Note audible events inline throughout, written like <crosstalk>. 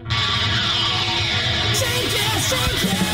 Change it, change it.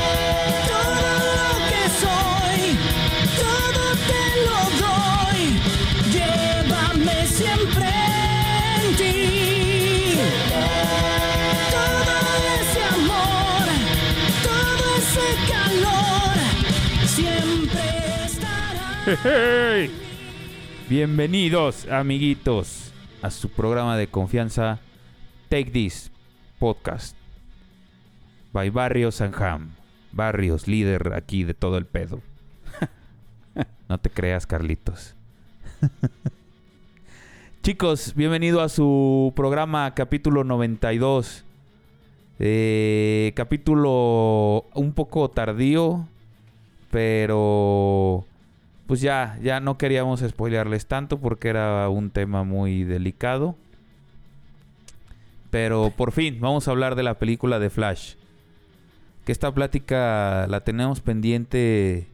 Hey. Bienvenidos, amiguitos, a su programa de confianza Take This Podcast. By Barrios Sanjam. Barrios, líder aquí de todo el pedo. <laughs> no te creas, Carlitos. <laughs> Chicos, bienvenido a su programa capítulo 92. Eh, capítulo un poco tardío, pero pues ya, ya no queríamos spoilearles tanto porque era un tema muy delicado. Pero por fin, vamos a hablar de la película de Flash. Que esta plática la tenemos pendiente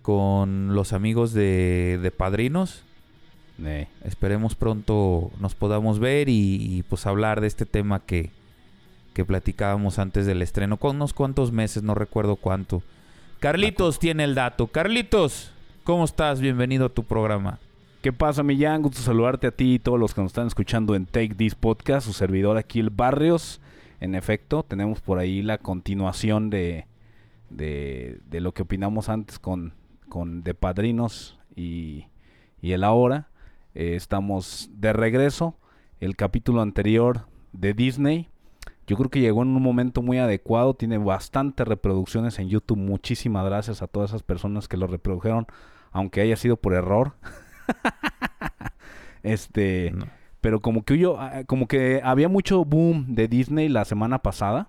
con los amigos de, de Padrinos. Eh, Esperemos pronto nos podamos ver y, y, pues hablar de este tema que, que platicábamos antes del estreno. Con unos cuantos meses, no recuerdo cuánto. Carlitos tiene el dato. Carlitos, ¿cómo estás? Bienvenido a tu programa. ¿Qué pasa, Millán? Gusto saludarte a ti y todos los que nos están escuchando en Take This Podcast, su servidor aquí, el Barrios. En efecto, tenemos por ahí la continuación de, de, lo que opinamos antes con, con De Padrinos y, y el ahora. Eh, estamos de regreso. El capítulo anterior de Disney. Yo creo que llegó en un momento muy adecuado. Tiene bastantes reproducciones en YouTube. Muchísimas gracias a todas esas personas que lo reprodujeron. Aunque haya sido por error. <laughs> este. No. Pero como que yo, ah, como que había mucho boom de Disney la semana pasada.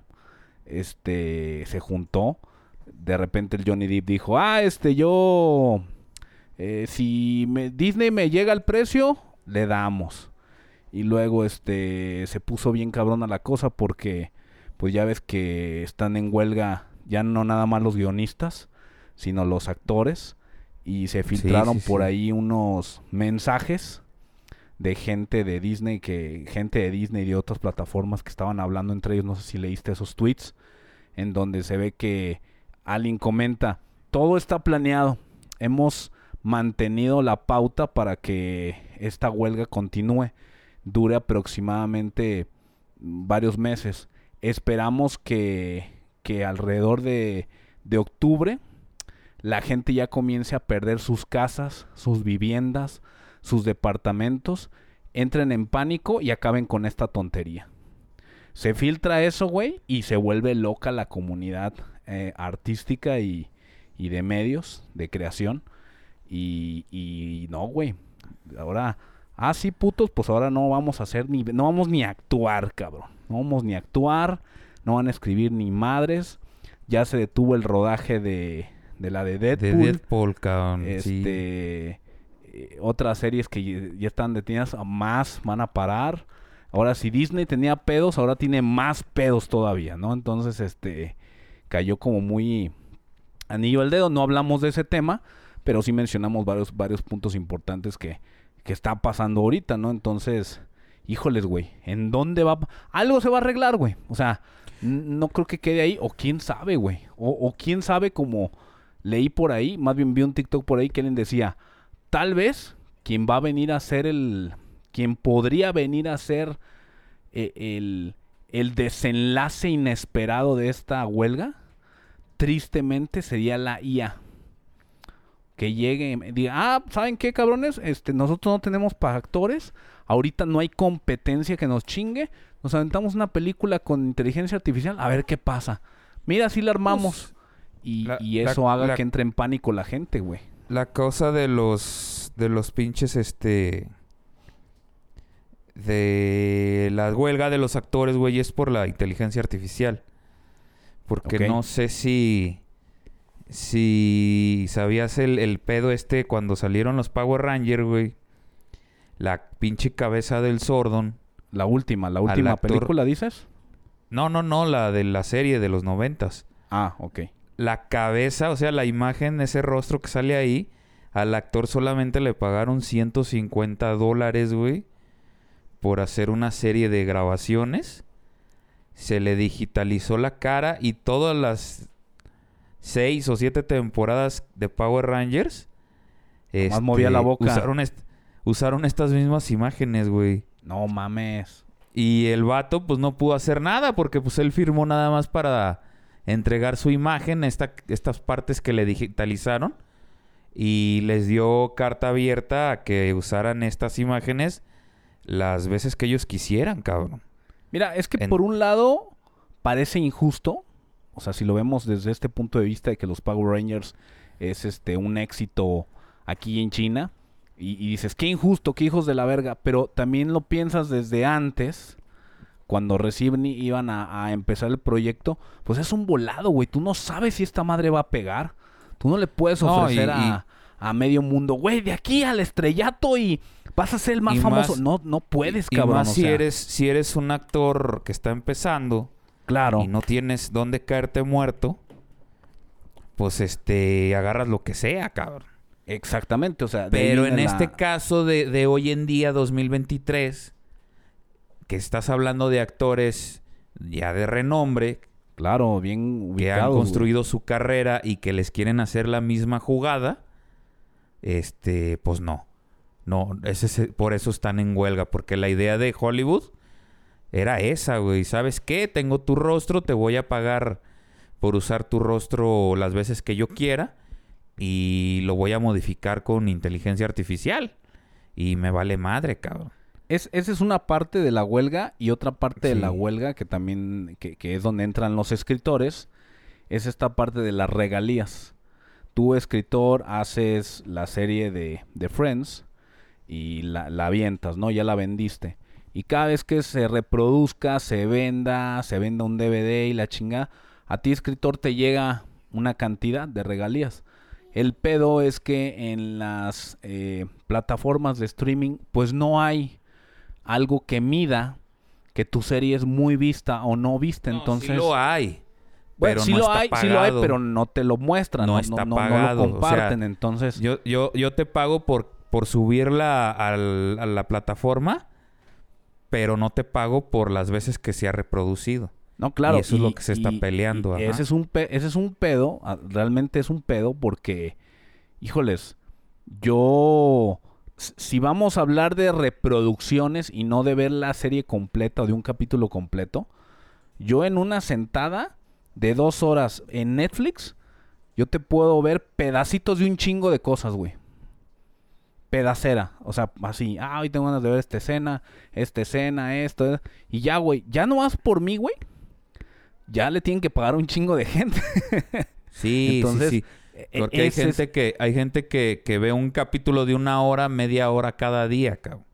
Este se juntó. De repente el Johnny Depp dijo, ah, este yo eh, si me- Disney me llega al precio, le damos. Y luego este se puso bien cabrona la cosa porque pues ya ves que están en huelga ya no nada más los guionistas, sino los actores y se filtraron sí, por sí. ahí unos mensajes de gente de Disney que gente de Disney y de otras plataformas que estaban hablando entre ellos, no sé si leíste esos tweets en donde se ve que alguien comenta, todo está planeado. Hemos mantenido la pauta para que esta huelga continúe, dure aproximadamente varios meses. Esperamos que, que alrededor de, de octubre la gente ya comience a perder sus casas, sus viviendas, sus departamentos, entren en pánico y acaben con esta tontería. Se filtra eso, güey, y se vuelve loca la comunidad eh, artística y, y de medios, de creación. Y, y no, güey. Ahora, ah, sí, putos, pues ahora no vamos a hacer ni, no vamos ni a actuar, cabrón. No vamos ni a actuar, no van a escribir ni madres. Ya se detuvo el rodaje de, de la de De Deadpool. Deadpool, cabrón. Este, eh, otras series que ya- están detenidas, más van a parar. Ahora, si Disney tenía pedos, ahora tiene más pedos todavía, ¿no? Entonces, este, cayó como muy anillo al dedo. No hablamos de ese tema, pero sí mencionamos varios, varios puntos importantes que, que está pasando ahorita, ¿no? Entonces, híjoles, güey, ¿en dónde va? Algo se va a arreglar, güey. O sea, no creo que quede ahí, o quién sabe, güey. O, o quién sabe como leí por ahí, más bien vi un TikTok por ahí que alguien decía, tal vez quien va a venir a ser el, quien podría venir a ser eh, el, el desenlace inesperado de esta huelga, tristemente sería la IA. Que llegue y diga, ah, ¿saben qué, cabrones? Este, nosotros no tenemos actores, ahorita no hay competencia que nos chingue, nos aventamos una película con inteligencia artificial, a ver qué pasa. Mira, si la armamos. Y, la- y la- eso haga la- que entre en pánico la gente, güey. La cosa de los de los pinches este de la huelga de los actores, güey, es por la inteligencia artificial. Porque no sé si si sabías el, el pedo este cuando salieron los Power Rangers, güey. La pinche cabeza del Sordon. La última, la última actor- película, dices. No, no, no, la de la serie de los noventas. Ah, ok. La cabeza, o sea, la imagen, ese rostro que sale ahí, al actor solamente le pagaron 150 dólares, güey, por hacer una serie de grabaciones. Se le digitalizó la cara y todas las seis o siete temporadas de Power Rangers. este, Nomás movía la boca. Usaron, est- usaron estas mismas imágenes, güey. No mames. Y el vato, pues no pudo hacer nada porque, pues él firmó nada más para entregar su imagen, esta, estas partes que le digitalizaron. Y les dio carta abierta a que usaran estas imágenes las veces que ellos quisieran, cabrón. Mira, es que En- por un lado parece injusto. O sea, si lo vemos desde este punto de vista de que los Power Rangers es este un éxito aquí en China. Y, y dices, qué injusto, qué hijos de la verga. Pero también lo piensas desde antes. Cuando reciben y iban a, a empezar el proyecto. Pues es un volado, güey. Tú no sabes si esta madre va a pegar. Tú no le puedes No, ofrecer y- a, a medio mundo, güey, de aquí al estrellato y vas a ser el más Y famoso. más- no, no puedes, y cabrón. más o si eres, si eres un actor que está empezando Claro. y no tienes dónde caerte muerto, pues este agarras lo que sea, cabrón. Exactamente, o sea, Pero en la- este caso de, de hoy en día, 2023, que estás hablando de actores ya de renombre, claro, bien que han güey. construido su carrera y que les quieren hacer la misma jugada, este, pues no. No, ese es- por eso están en huelga, porque la idea de Hollywood era esa, güey. ¿Sabes qué? Tengo tu rostro, te voy a pagar por usar tu rostro las veces que yo quiera y lo voy a modificar con inteligencia artificial. Y me vale madre, cabrón. Es, esa es una parte de la huelga y otra parte de la huelga que también, que, que es donde entran los escritores, es esta parte de las regalías. Tú, escritor, haces la serie de, de Friends y la, la avientas, ¿no? Ya la vendiste. Y cada vez que se reproduzca, se venda, se venda un DVD y la chinga, a ti, escritor, te llega una cantidad de regalías. El pedo es que en las eh, plataformas de streaming, pues no hay algo que mida que tu serie es muy vista o no vista. No, Entonces, sí lo hay. bueno, pero sí no lo está hay, sí lo hay, pero no te lo muestran, No no, está pagado, lo o sea, comparten. entonces, Yo, yo, yo te pago por, por subirla al- a la plataforma, pero no te pago por las veces que se ha reproducido. no, claro. y eso es lo que se está peleando, y ese es un pe- ese es un pedo, ah, realmente es un pedo porque, híjoles, yo si vamos a hablar de reproducciones y no de ver la serie completa o de un capítulo completo, yo en una sentada de dos horas en Netflix, yo te puedo ver pedacitos de un chingo de cosas, güey. Pedacera, o sea, así, ah, hoy tengo ganas de ver esta escena, esta escena, esto, y ya, güey, ya no vas por mí, güey. Ya le tienen que pagar un chingo de gente. Sí, Entonces, sí, sí. E- Porque hay es- gente que hay gente que, que ve un capítulo de una hora, media hora cada día, cabrón.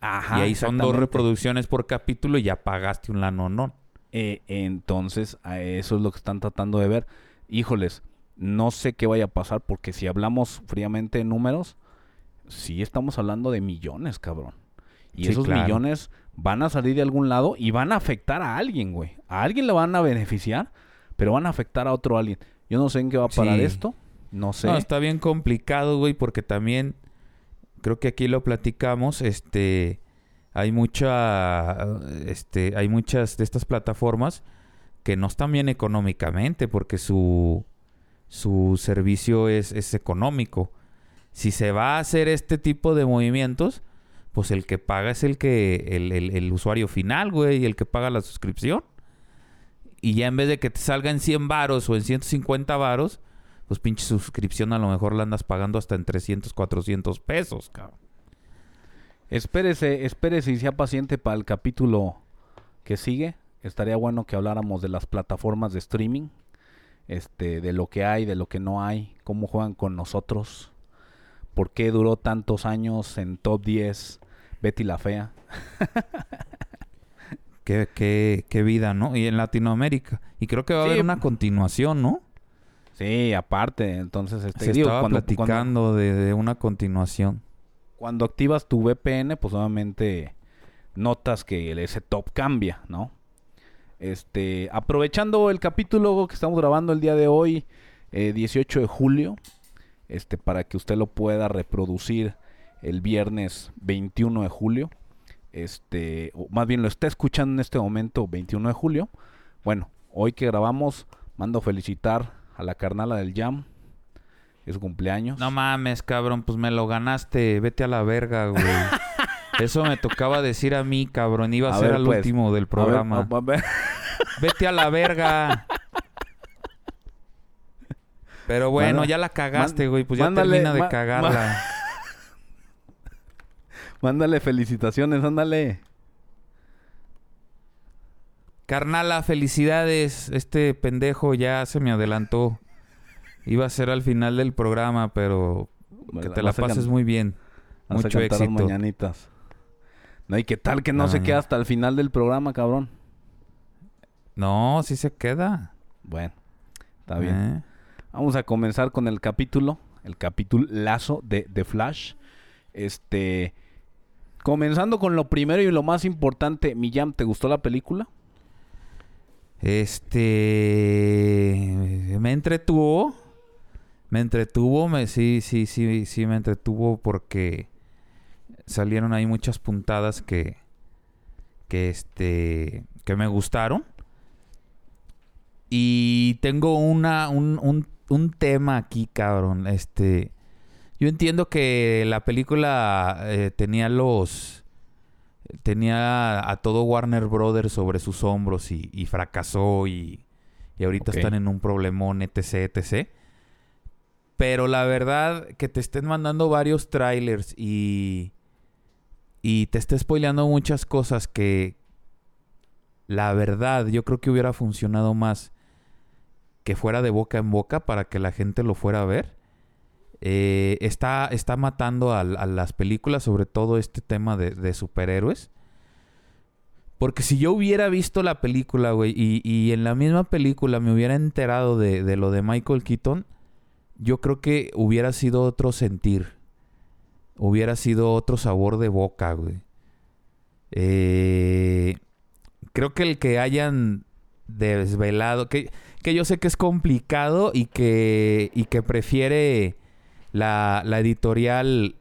Ajá, y ahí son dos reproducciones por capítulo y ya pagaste un lanonón. Eh, entonces, a eso es lo que están tratando de ver. Híjoles, no sé qué vaya a pasar porque si hablamos fríamente de números, sí estamos hablando de millones, cabrón. Y Sí, esos claro. millones van a salir de algún lado y van a afectar a alguien, güey. A alguien le van a beneficiar, pero van a afectar a otro alguien. Yo no sé en qué va a parar Sí. esto. No sé. No, está bien complicado, güey, porque también creo que aquí lo platicamos, este hay mucha este hay muchas de estas plataformas que no están bien económicamente porque su su servicio es, es económico. si se va a hacer este tipo de movimientos, pues el que paga es el que, el, el- usuario final, güey, y el que paga la suscripción. Y ya en vez de que te salga en 100 varos o en 150 varos, pues pinche suscripción a lo mejor la andas pagando hasta en 300, 400 pesos, cabrón. Espérese, espérese y sea paciente para el capítulo que sigue. Estaría bueno que habláramos de las plataformas de streaming, este, de lo que hay, de lo que no hay, cómo juegan con nosotros, por qué duró tantos años en top 10 Betty la Fea. <laughs> Qué, qué, qué vida, ¿no? Y en Latinoamérica. Y creo que va a Sí. haber una continuación, ¿no? Sí, aparte, entonces este, Se digo, estaba cuando, platicando cuando, de, de una continuación. cuando activas tu VPN, pues obviamente notas que ese top cambia, ¿no? Este, aprovechando el capítulo que estamos grabando el día de hoy, eh, 18 de julio, este, para que usted lo pueda reproducir el viernes 21 de julio, este, o más bien lo está escuchando en este momento 21 de julio. Bueno, hoy que grabamos, mando felicitar a la carnala del Jam, es su cumpleaños. No mames, cabrón, pues me lo ganaste. Vete a la verga, güey. <laughs> Eso me tocaba decir a mí, cabrón. Iba a, A ser al pues, último del A ver, programa. a- a ver. Vete a la verga. <laughs> Pero bueno, ya la cagaste, güey. Pues ya termina de cagarla. <laughs> Mándale felicitaciones, ándale. Carnala, felicidades. Este pendejo ya se me adelantó. Iba a ser al final del programa, pero que te la pases muy bien. vas a Mucho las éxito. mañanitas. No, y qué tal que no se mañana. queda hasta el final del programa, cabrón. No, sí se queda. Bueno, está bien. ¿Eh? Vamos a comenzar con el capítulo, el capítulo lazo de The Flash. Este, comenzando con lo primero y lo más importante, Millán, ¿te gustó la película? Este me entretuvo. Me entretuvo, me sí, sí, sí, sí me entretuvo porque salieron ahí muchas puntadas que que este que me gustaron. Y tengo una un, un, un tema aquí, cabrón. Este yo entiendo que la película eh, tenía los tenía a todo Warner Brothers sobre sus hombros y, y fracasó y, y ahorita están en un problemón, etc, etc. Pero la verdad, que te estén mandando varios trailers y, y te esté spoileando muchas cosas que la verdad yo creo que hubiera funcionado más que fuera de boca en boca para que la gente lo fuera a ver. Eh, está, está matando a, las películas, sobre todo este tema de, superhéroes. Porque si yo hubiera visto la película, güey, y, en la misma película me hubiera enterado de, de lo de Michael Keaton, yo creo que hubiera sido otro sentir. Hubiera sido otro sabor de boca, güey. Eh, creo que el que hayan desvelado, que, que yo sé que es complicado y que, y que prefiere la, la editorial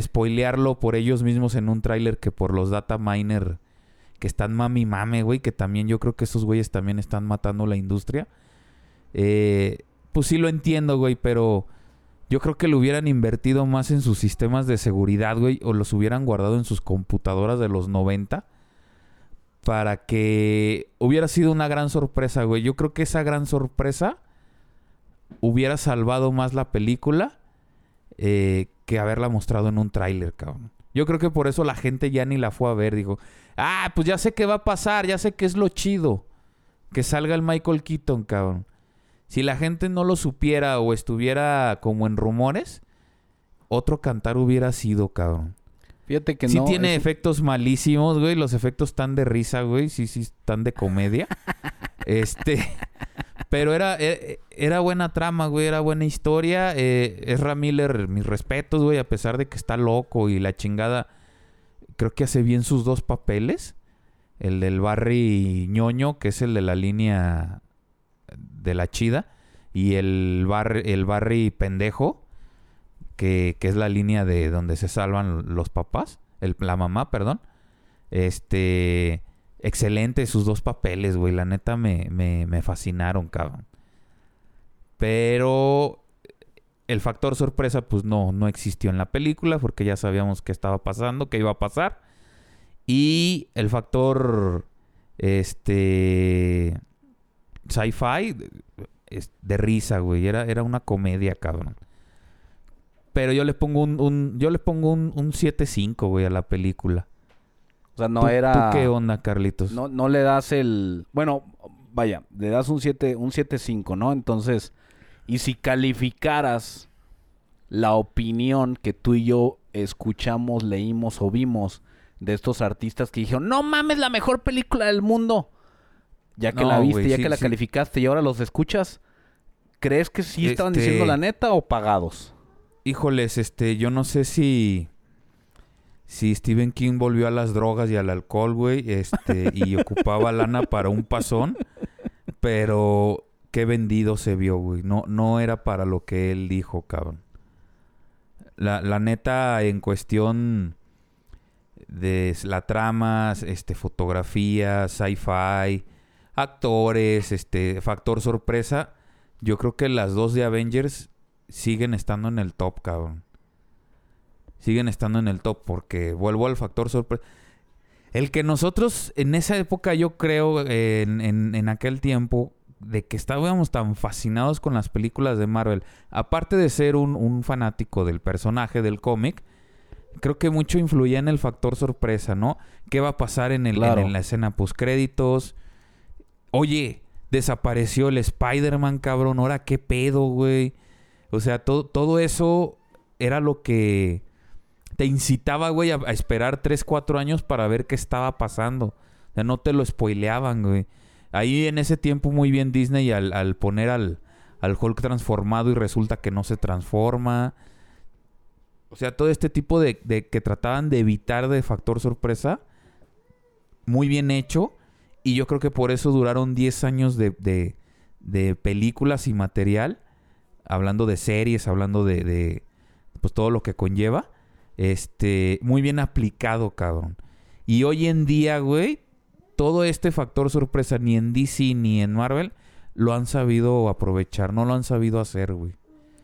spoilearlo por ellos mismos en un tráiler que por los data miner que están mami mame, güey, que también yo creo que esos güeyes también están matando la industria. Eh, pues sí lo entiendo, güey, pero yo creo que lo hubieran invertido más en sus sistemas de seguridad, güey, o los hubieran guardado en sus computadoras de los 90 para que hubiera sido una gran sorpresa, güey. Yo creo que esa gran sorpresa hubiera salvado más la película eh, que haberla mostrado en un tráiler, cabrón. Yo creo que por eso la gente ya ni la fue a ver. Dijo, ah, pues ya sé qué va a pasar, ya sé qué es lo chido. Que salga el Michael Keaton, cabrón. Si la gente no lo supiera o estuviera como en rumores, otro cantar hubiera sido, cabrón. Fíjate que sí no. tiene es- efectos malísimos, güey. Los efectos están de risa, güey. Sí, sí, están de comedia. <laughs> este... Pero era, e- era buena trama, güey. Era buena historia. Eh, Miller, mis respetos, güey. A pesar de que está loco y la chingada... Creo que hace bien sus dos papeles. El del Barry ñoño, que es el de la línea de la chida. Y el Barry, el Barry pendejo, que, que es la línea de donde se salvan los papás. El, la mamá, perdón. Este... Excelente sus dos papeles, güey. La neta me, me, me fascinaron, cabrón. Pero El factor sorpresa, pues no, no existió en la película porque ya sabíamos qué estaba pasando, qué iba a pasar. Y el factor, este, sci-fi, de risa, güey. Era, era una comedia, cabrón. Pero yo le pongo un, un yo le pongo un, un 7.5, güey, a la película. O sea, no ¿Tú- era... ¿Tú qué onda, Carlitos? No, no le das el... Bueno, vaya, le das un 7, un 7.5, ¿no? Entonces, y si calificaras la opinión que tú y yo escuchamos, leímos o vimos de estos artistas que dijeron, no mames, la mejor película del mundo. Ya que No, la viste, ya sí, que la sí. calificaste y ahora los escuchas, ¿crees que sí estaban Este- diciendo la neta o pagados? Híjoles, este, yo no sé si... Si Stephen King volvió a las drogas y al alcohol, güey, este, <laughs> y ocupaba lana para un pasón, pero qué vendido se vio, güey. No, no era para lo que él dijo, cabrón. La, la neta, en cuestión de la trama, este, fotografía, sci-fi, actores, este, factor sorpresa, yo creo que las dos de Avengers siguen estando en el top, cabrón. Siguen estando en el top porque vuelvo al factor sorpresa. El que nosotros en esa época, yo creo, eh, en, en- en aquel tiempo, de que estábamos tan fascinados con las películas de Marvel, aparte de ser un, un fanático del personaje del cómic, creo que mucho influía en el factor sorpresa, ¿no? ¿Qué va a pasar en, el, Claro. en la escena postcréditos? Oye, desapareció el Spider-Man, cabrón. Ahora, ¿qué pedo, güey? O sea, todo eso era lo que te incitaba, güey, a, a esperar 3, 4 años para ver qué estaba pasando. O sea, no te lo spoileaban, güey. Ahí en ese tiempo muy bien Disney al, al poner al, al Hulk transformado y resulta que no se transforma. O sea, todo este tipo de, de que trataban de evitar de factor sorpresa. Muy bien hecho. Y yo creo que por eso duraron 10 años de, de, de películas y material. Hablando de series, hablando de, pues todo lo que conlleva. Este, muy bien aplicado, cabrón. Y hoy en día, güey, todo este factor sorpresa, ni en DC ni en Marvel, lo han sabido aprovechar, no lo han sabido hacer, güey.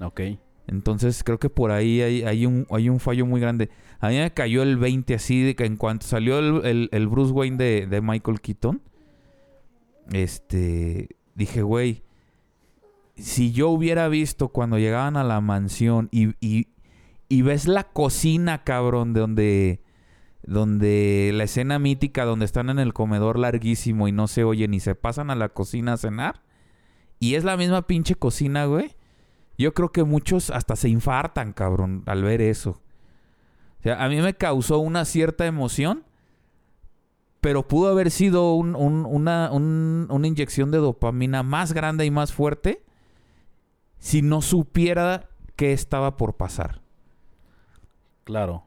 Ok. Entonces creo que por ahí hay, hay un, hay un fallo muy grande. A mí me cayó el 20 así de que en cuanto salió el, el- el Bruce Wayne de, de Michael Keaton, este, dije, güey, si yo hubiera visto cuando llegaban a la mansión y, y, y ves la cocina, cabrón, de donde, donde la escena mítica donde están en el comedor larguísimo y no se oyen y se pasan a la cocina a cenar, y es la misma pinche cocina, güey. Yo creo que muchos hasta se infartan, cabrón, al ver eso. O sea, a mí me causó una cierta emoción, pero pudo haber sido un- un- una, un- una inyección de dopamina más grande y más fuerte si no supiera qué estaba por pasar. Claro.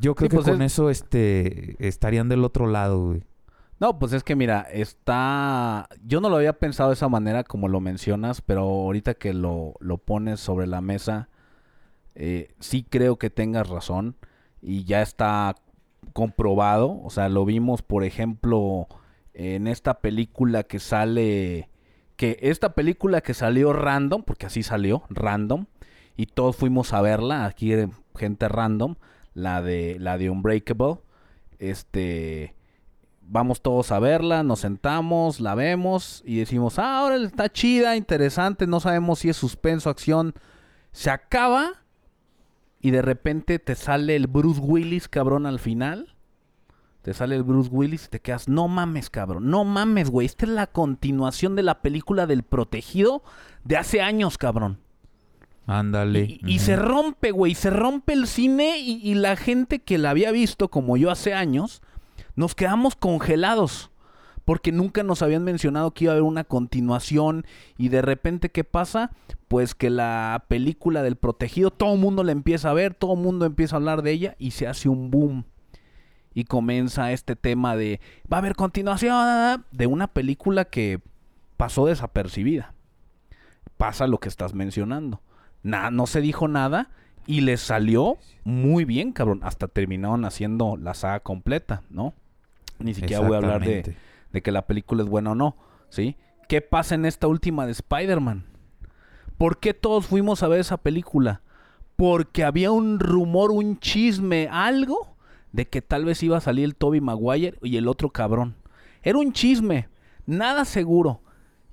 Yo creo Sí, que pues con es- eso este, estarían del otro lado, güey. No, pues es que mira, está... Yo no lo había pensado de esa manera como lo mencionas, pero ahorita que lo, lo pones sobre la mesa, eh, sí creo que tengas razón y ya está comprobado. O sea, lo vimos, por ejemplo, en esta película que sale... Que esta película que salió random, porque así salió, random, y todos fuimos a verla, aquí gente random, la de, la de Unbreakable, este vamos todos a verla, nos sentamos, la vemos y decimos, ah, ahora está chida, interesante, no sabemos si es suspenso, acción. Se acaba y de repente te sale el Bruce Willis, cabrón, al final. Te sale el Bruce Willis y te quedas, no mames, cabrón, no mames, güey. Esta es la continuación de la película del protegido de hace años, cabrón. Ándale. Y, y se rompe, güey, se rompe el cine y, y la gente que la había visto como yo hace años, nos quedamos congelados. Porque nunca nos habían mencionado que iba a haber una continuación y de repente, ¿qué pasa? Pues que la película del protegido, todo el mundo la empieza a ver, todo el mundo empieza a hablar de ella y se hace un boom. Y comienza este tema de, va a haber continuación de una película que pasó desapercibida. Pasa lo que estás mencionando. Na- no se dijo nada y les salió muy bien, cabrón. Hasta terminaron haciendo la saga completa, ¿no? Ni siquiera voy a hablar de, de que la película es buena o no, ¿sí? ¿Qué pasa en esta última de Spider-Man? ¿Por qué todos fuimos a ver esa película? Porque había un rumor, un chisme, algo de que tal vez iba a salir el Toby Maguire y el otro cabrón. Era un chisme, nada seguro.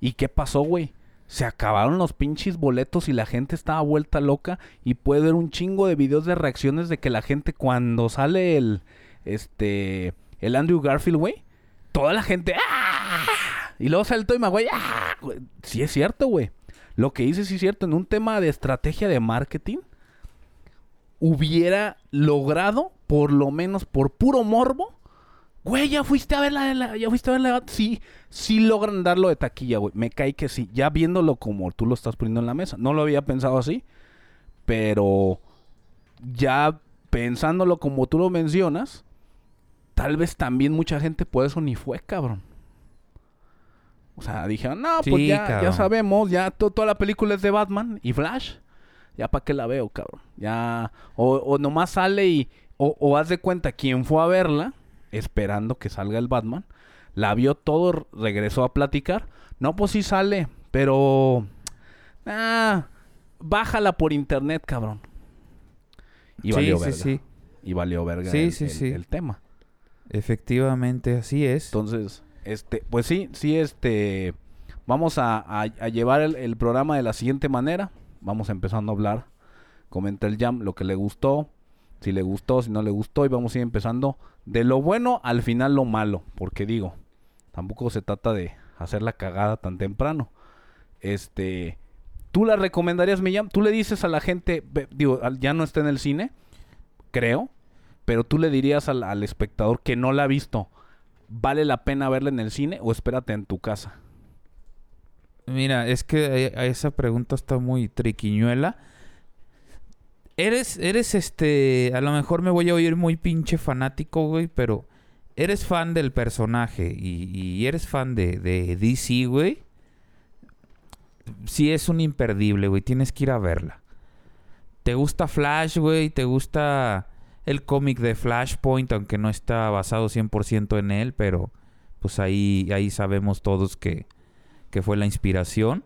¿Y qué pasó, güey? Se acabaron los pinches boletos y la gente estaba vuelta loca y puede ver un chingo de videos de reacciones de que la gente cuando sale el este el Andrew Garfield, güey, toda la gente ¡ah! y luego sale el ¡ah! Güey, Sí es cierto, güey. Lo que dice sí es cierto en un tema de estrategia de marketing hubiera logrado por lo menos por puro morbo Güey, ya fuiste a ver la, la- ya fuiste a ver la, sí, sí logran darlo de taquilla, güey. Me cae que sí, ya viéndolo como tú lo estás poniendo en la mesa. No lo había pensado así, pero ya pensándolo como tú lo mencionas, tal vez también mucha gente por eso ni fue, cabrón. O sea, dijeron, no, pues Sí, ya, ya cabrón. sabemos, ya to- toda la película es de Batman y Flash. Ya para qué la veo, cabrón. Ya, o, o nomás sale y, o, o haz de cuenta quién fue a verla, esperando que salga el Batman. La vio todo, regresó a platicar. No, pues sí sale, pero... Ah, bájala por internet, cabrón. Y Sí, valió sí, verga. sí. Y valió verga el, sí, el- sí. el tema. Efectivamente, así es. Entonces, este, pues sí, sí, este, vamos a, a- a llevar el, el programa de la siguiente manera. Vamos empezando a hablar. Comenta el jam lo que le gustó, si le gustó, si no le gustó, y vamos a ir empezando de lo bueno al final lo malo, porque digo, tampoco se trata de hacer la cagada tan temprano. Este, ¿tú la recomendarías, mi jam? ¿Tú le dices a la gente, digo, ya no está en el cine, creo, pero tú le dirías al, al espectador que no la ha visto, ¿vale la pena verla en el cine o espérate en tu casa? Mira, es que eh, esa pregunta está muy triquiñuela. Eres, eres este, a lo mejor me voy a oír muy pinche fanático, güey, pero eres fan del personaje y, eres fan de, de DC, güey. Sí es un imperdible, güey, tienes que ir a verla. ¿Te gusta Flash, güey? ¿Te gusta el cómic de Flashpoint, aunque no está basado 100% en él, pero pues ahí, ahí sabemos todos que, que fue la inspiración?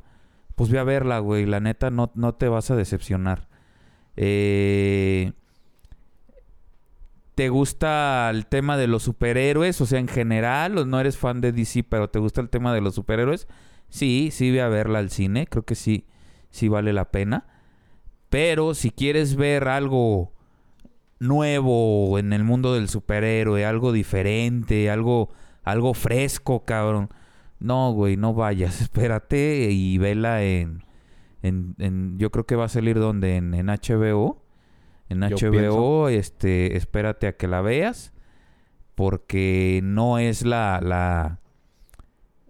Pues ve a verla, güey, la neta no, no te vas a decepcionar. Eh, ¿Te gusta el tema de los superhéroes? O sea, en general, o no eres fan de DC, pero ¿te gusta el tema de los superhéroes? Sí, sí, ve a verla al cine. Creo que sí, sí vale la pena. Pero si quieres ver algo nuevo en el mundo del superhéroe, algo diferente, algo, algo fresco, cabrón. No, güey, no vayas. <laughs> Espérate y vela en, en, en- yo creo que va a salir donde en, en HBO. En Yo HBO, este, espérate a que la veas. Porque no es la, la.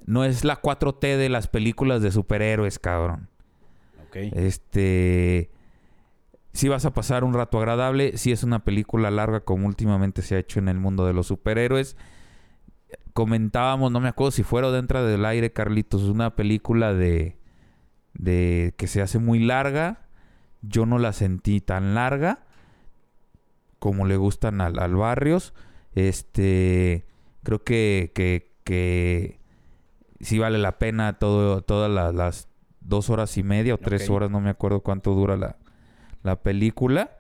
No es la 4T de las películas de superhéroes, cabrón. Ok. Este. Si vas a pasar un rato agradable, si es una película larga como últimamente se ha hecho en el mundo de los superhéroes. Comentábamos, no me acuerdo si fuera o dentro del aire, Carlitos, una película de, de que se hace muy larga. Yo no la sentí tan larga como le gustan al, al Barrios. Este, creo que, que, que sí vale la pena todo, todas la- las dos horas y media o tres horas, no me acuerdo cuánto dura la, la película.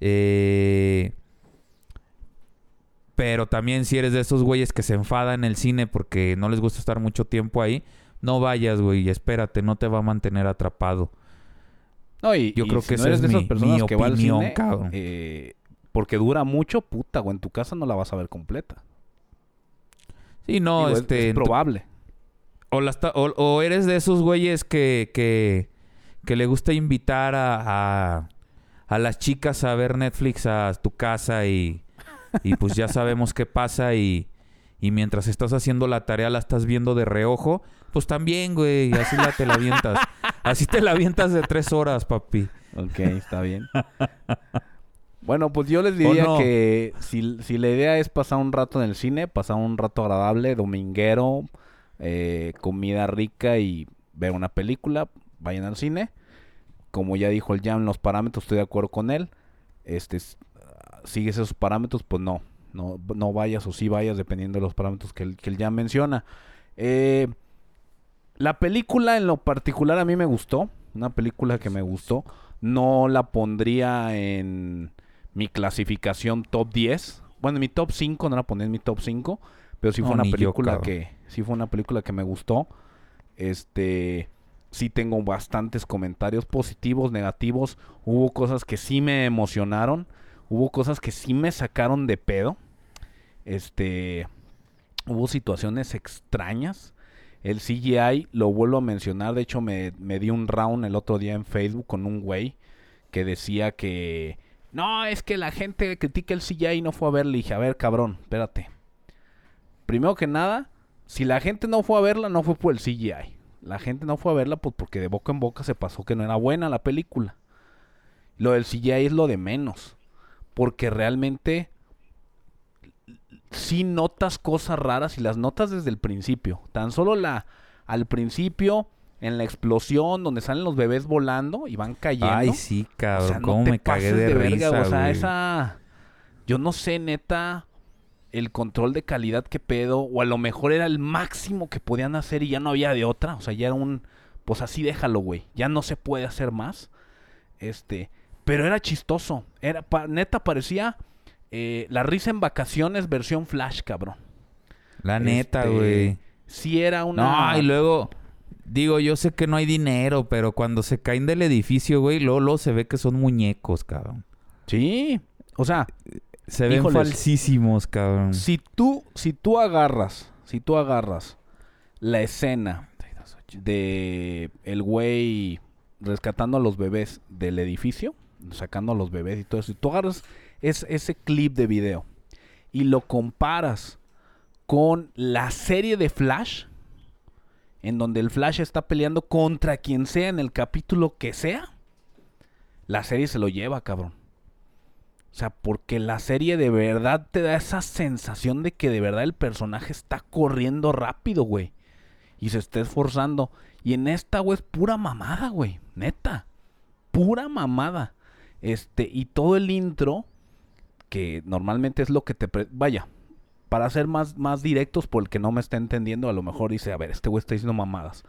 Eh, pero también si eres de esos güeyes que se enfadan en el cine porque no les gusta estar mucho tiempo ahí, no vayas, güey, y espérate, no te va a mantener atrapado. No, y, Yo y creo si que no esa eres es de esas mi- personas mi que va al opinión, cine, cabrón. eh, porque dura mucho, puta, o en tu casa no la vas a ver completa. Sí, no, Digo, este... es, probable. O, las ta- o, o eres de esos güeyes que, que, que le gusta invitar a, a, a las chicas a ver Netflix a tu casa y, y pues ya sabemos qué pasa y, y mientras estás haciendo la tarea la estás viendo de reojo, pues también, güey, así la te la avientas. <laughs> Así te la avientas de tres horas, papi. Ok, está bien. bueno, pues yo les diría no? que si, si la idea es pasar un rato en el cine, pasar un rato agradable, dominguero, eh, comida rica y ver una película, vayan al cine. Como ya dijo el Jam, los parámetros, estoy de acuerdo con él. Este, s- sigues esos parámetros, pues no. No, no vayas o sí vayas, dependiendo de los parámetros que el, que el Jam menciona. Eh, la película en lo particular a mí me gustó. Una película que me gustó. No la pondría en mi clasificación top 10. Bueno, en mi top 5 no la pondría en mi top 5. Pero sí fue No, una yo, película que. Sí fue una película que me gustó. Este. Sí tengo bastantes comentarios positivos, negativos. Hubo cosas que sí me emocionaron. Hubo cosas que sí me sacaron de pedo. Este. Hubo situaciones extrañas. El CGI, lo vuelvo a mencionar. De hecho, me, me di un round el otro día en Facebook con un güey que decía que. No, es que la gente critica el CGI y no fue a verla. Le dije, a ver, cabrón, espérate. Primero que nada, si la gente no fue a verla, no fue por el CGI. La gente no fue a verla pues, porque de boca en boca se pasó que no era buena la película. Lo del CGI es lo de menos. Porque realmente sí notas cosas raras y las notas desde el principio. Tan solo la al principio, en la explosión, donde salen los bebés volando y van cayendo. Ay, sí, cabrón. O sea, no cómo te me cagué pases de, verga, O sea, güey. esa... Yo no sé, neta, el control de calidad que pedo, o a lo mejor era el máximo que podían hacer y ya no había de otra. O sea, ya era un... Pues así déjalo, güey. Ya no se puede hacer más. Este... Pero era chistoso. Era, pa- neta, parecía eh, la risa en vacaciones versión Flash, cabrón. La neta, Este, güey. Sí era una... No, y luego, digo, yo sé que no hay dinero, pero cuando se caen del edificio, güey, luego se ve que son muñecos, cabrón. Sí. O sea, Se ven Híjoles. falsísimos, cabrón. Si tú, si tú agarras, si tú agarras la escena de el güey rescatando a los bebés del edificio, sacando a los bebés y todo eso, y tú agarras es- ese clip de video y lo comparas con la serie de Flash, en donde el Flash está peleando contra quien sea en el capítulo que sea, la serie se lo lleva, cabrón. O sea, porque la serie de verdad te da esa sensación de que de verdad el personaje está corriendo rápido, güey. Y se está esforzando. Y en esta, güey, es pura mamada, güey. Neta. Pura mamada. Este, y todo el intro, que normalmente es lo que te... Vaya, para ser más, más directos por el que no me está entendiendo, a lo mejor dice, a ver, este güey está diciendo mamadas.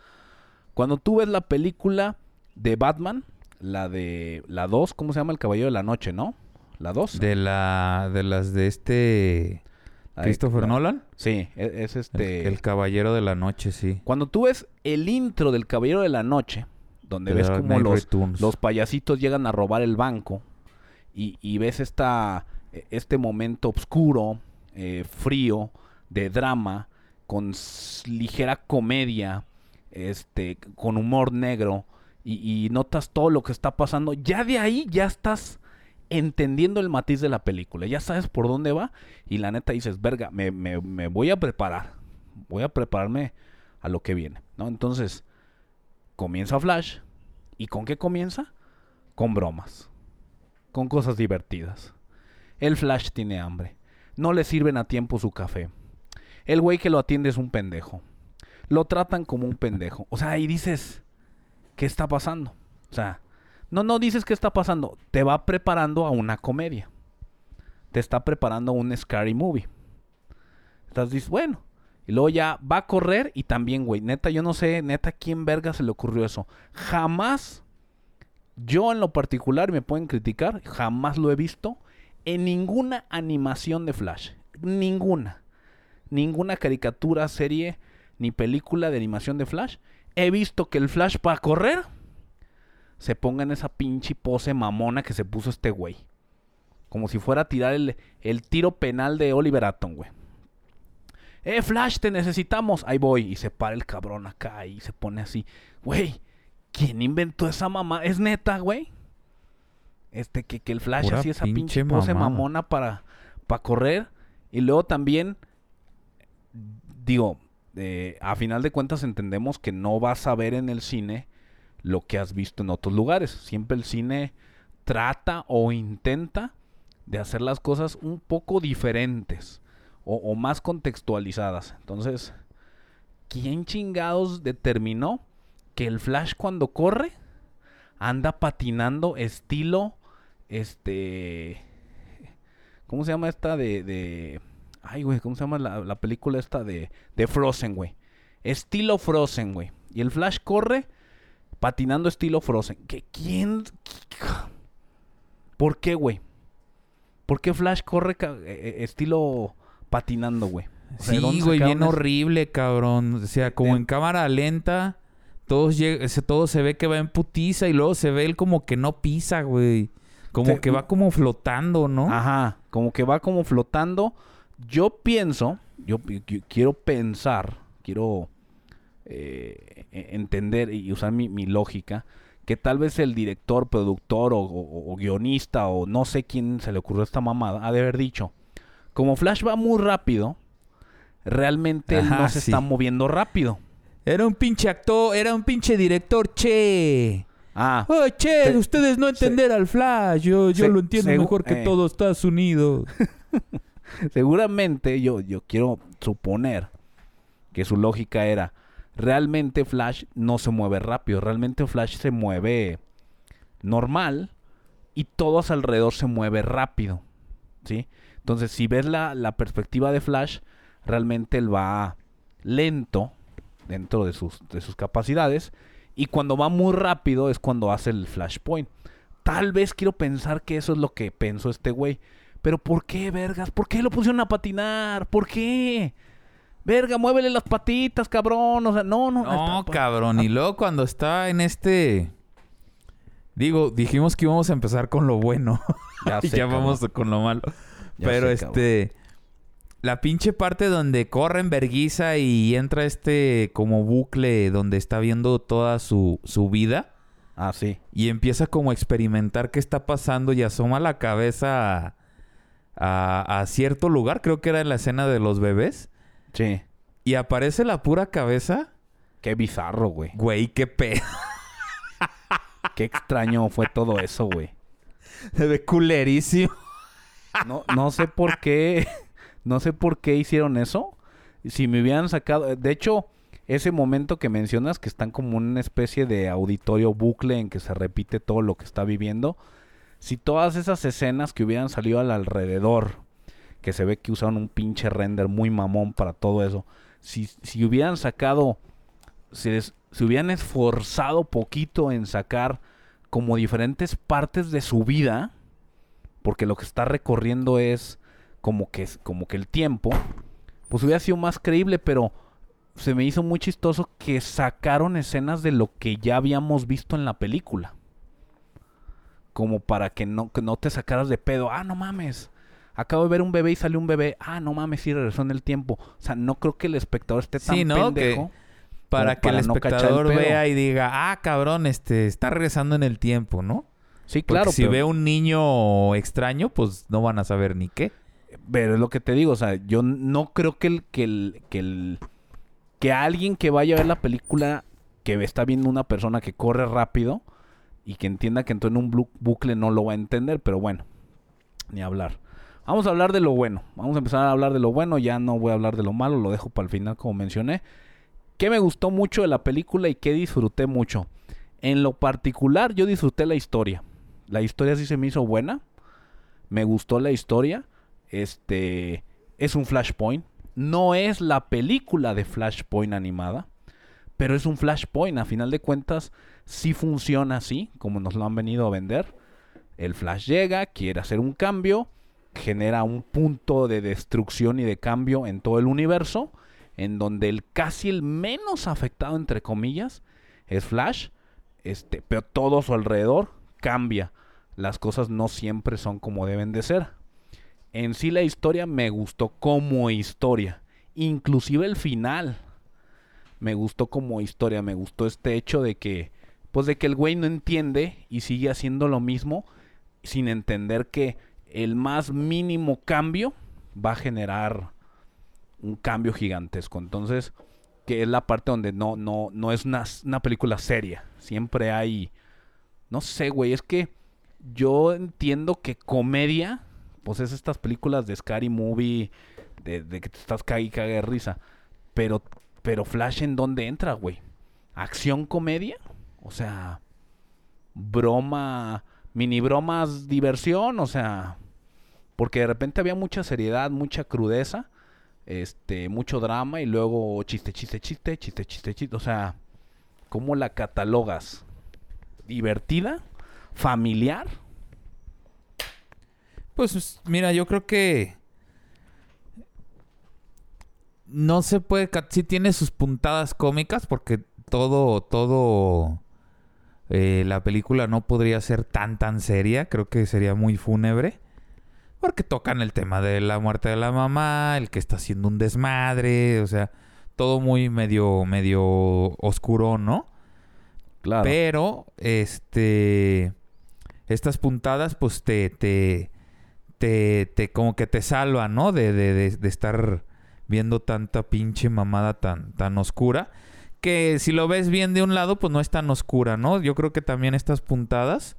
Cuando tú ves la película de Batman, la de... La 2, ¿cómo se llama? El Caballero de la Noche, ¿no? La 2. De la, de las de este Christopher la- Nolan. Sí, e- es, El, este. el Caballero de la Noche, sí. Cuando tú ves el intro del Caballero de la Noche, donde The ves Dark como los, los payasitos llegan a robar el banco y, y ves esta, e- este momento oscuro, eh, frío, de drama, con ligera comedia, este, con humor negro, y, y notas todo lo que está pasando, ya de ahí ya estás entendiendo el matiz de la película, ya sabes por dónde va, y la neta dices, verga, me, me- me voy a preparar, voy a prepararme a lo que viene, ¿no? Entonces, comienza Flash, ¿y con qué comienza? Con bromas, con cosas divertidas. El Flash tiene hambre, no le sirven a tiempo su café. El güey que lo atiende es un pendejo. Lo tratan como un pendejo. O sea, ahí dices, ¿qué está pasando? O sea, no, no dices qué está pasando. Te va preparando a una comedia. Te está preparando a un scary movie. Estás dices, bueno. Y luego ya va a correr y también, güey, neta, yo no sé, neta, ¿quién verga se le ocurrió eso? Jamás, yo en lo particular, me pueden criticar, jamás lo he visto en ninguna animación de Flash. Ninguna. Ninguna caricatura, serie, ni película de animación de Flash. He visto que el Flash para correr se ponga en esa pinche pose mamona que se puso este güey. Como si fuera a tirar el, el tiro penal de Oliver Atom, güey. Eh, Flash, te necesitamos. Ahí voy. Y se para el cabrón acá y se pone así. Güey, ¿quién inventó esa mamá? ¿Es neta, güey? Este, que, que el Flash Pura así esa pinche pinche pose mamada. mamona para, para correr. Y luego también, digo, eh, a final de cuentas entendemos que no vas a ver en el cine lo que has visto en otros lugares. Siempre el cine trata o intenta de hacer las cosas un poco diferentes o, más contextualizadas. Entonces, ¿quién chingados determinó que el Flash cuando corre anda patinando estilo, este, ¿cómo se llama esta de, ay güey, ¿cómo se llama la, la película esta de, de Frozen, güey? Estilo Frozen, güey. Y el Flash corre patinando estilo Frozen. ¿Qué, ¿Quién? ¿Por qué, güey? ¿Por qué Flash corre eh, eh, estilo patinando, güey? O sea, ¿de dónde Sí, güey, bien eso? horrible, cabrón. O sea, como de- en cámara lenta, todos lleg- todo se ve que va en putiza y luego se ve él como que no pisa, güey. Como que va como flotando, ¿no? Ajá, como que va como flotando. Yo pienso, yo, qui- quiero pensar, quiero eh, e- entender y usar mi, mi lógica, que tal vez el director, productor o, o- o guionista o no sé quién se le ocurrió esta mamada, ha de haber dicho, como Flash va muy rápido, realmente él no se sí. está moviendo rápido. Era un pinche actor, era un pinche director, che. Ah, Oh, che, ustedes no entender al Flash. Yo, yo Se- lo entiendo mejor que eh. todo Estados Unidos. <laughs> seguramente yo, yo quiero suponer que su lógica era realmente Flash no se mueve rápido, realmente Flash se mueve normal y todo a su alrededor se mueve rápido, ¿sí? Entonces, si ves la, la perspectiva de Flash, realmente él va lento dentro de sus, de sus capacidades y cuando va muy rápido es cuando hace el Flashpoint. Tal vez quiero pensar que eso es lo que pensó este güey. Pero ¿por qué, vergas? ¿Por qué lo pusieron a patinar? ¿Por qué? Verga, muévele las patitas, cabrón. O sea, no, no. No, está- cabrón. Y luego cuando está en este... Digo, dijimos que íbamos a empezar con lo bueno. Ya <laughs> y sé, ya cabrón. vamos con lo malo. Ya Pero sé, cabrón. este... La pinche parte donde corre en verguiza y entra este como bucle donde está viendo toda su, su vida Ah, sí. y empieza como a experimentar qué está pasando y asoma la cabeza a, a- a cierto lugar, creo que era en la escena de los bebés, Sí. y aparece la pura cabeza. Qué bizarro, güey. Güey, qué pedo. <laughs> Qué extraño fue todo eso, güey. Se ve culerísimo. No, sé por qué. <laughs> No sé por qué hicieron eso. Si me hubieran sacado. De hecho, ese momento que mencionas, que están como una especie de auditorio bucle en que se repite todo lo que está viviendo. Si todas esas escenas que hubieran salido al alrededor, que se ve que usaron un pinche render muy mamón para todo eso. Si, si hubieran sacado. Si les- se hubieran esforzado poquito en sacar como diferentes partes de su vida porque lo que está recorriendo es como que como que el tiempo, pues hubiera sido más creíble, pero se me hizo muy chistoso que sacaron escenas de lo que ya habíamos visto en la película. Como para que no, que no te sacaras de pedo. Ah, no mames. Acabo de ver un bebé y salió un bebé. Ah, no mames, sí regresó en el tiempo. O sea, no creo que el espectador esté tan Sí, ¿no? Que- pendejo. Para que el no espectador vea y diga, ah, cabrón, este, está regresando en el tiempo, ¿no? Sí, Porque claro. si pero- ve un niño extraño, pues no van a saber ni qué. Pero es lo que te digo, o sea, yo no creo que el, que el, que el, que alguien que vaya a ver la película, que está viendo una persona que corre rápido y que entienda que entró en un bucle no lo va a entender, pero bueno, ni hablar. Vamos a hablar de lo bueno, vamos a empezar a hablar de lo bueno, ya no voy a hablar de lo malo, lo dejo para el final como mencioné. ¿Qué me gustó mucho de la película y qué disfruté mucho? En lo particular yo disfruté la historia. La historia sí se me hizo buena. Me gustó la historia. Este es un Flashpoint. No es la película de Flashpoint animada, pero es un Flashpoint. A final de cuentas, sí funciona así, como nos lo han venido a vender. El Flash llega, quiere hacer un cambio, genera un punto de destrucción y de cambio en todo el universo, en donde el casi el menos afectado, entre comillas, es Flash. Este, pero todo su alrededor cambia. Las cosas no siempre son como deben de ser. En sí la historia me gustó como historia. Inclusive el final. Me gustó como historia. Me gustó este hecho de que. Pues de que el güey no entiende y sigue haciendo lo mismo. Sin entender que el más mínimo cambio va a generar un cambio gigantesco. Entonces, que es la parte donde no, no, no es una, una película seria. Siempre hay. No sé, güey. Es que yo entiendo que comedia, pues es estas películas de Scary Movie, de, de que te estás cague y de risa. Pero, pero Flash, ¿en dónde entra, güey? ¿Acción comedia? O sea, broma, mini bromas, diversión, o sea, porque de repente había mucha seriedad, mucha crudeza, este, mucho drama y luego chiste, chiste, chiste, chiste, chiste, chiste, o sea, ¿cómo la catalogas? divertida, familiar. Pues mira, yo creo que no se puede, sí tiene sus puntadas cómicas porque todo, todo, eh, la película no podría ser tan, tan seria. Creo que sería muy fúnebre. Porque tocan el tema de la muerte de la mamá, el que está haciendo un desmadre, o sea, todo muy medio, medio oscuro, ¿no? Claro. Pero, este. Estas puntadas, pues te. te. te, te- como que te salvan, ¿no? De, de, de, de estar viendo tanta pinche mamada tan, tan oscura. Que si lo ves bien de un lado, pues no es tan oscura, ¿no? Yo creo que también estas puntadas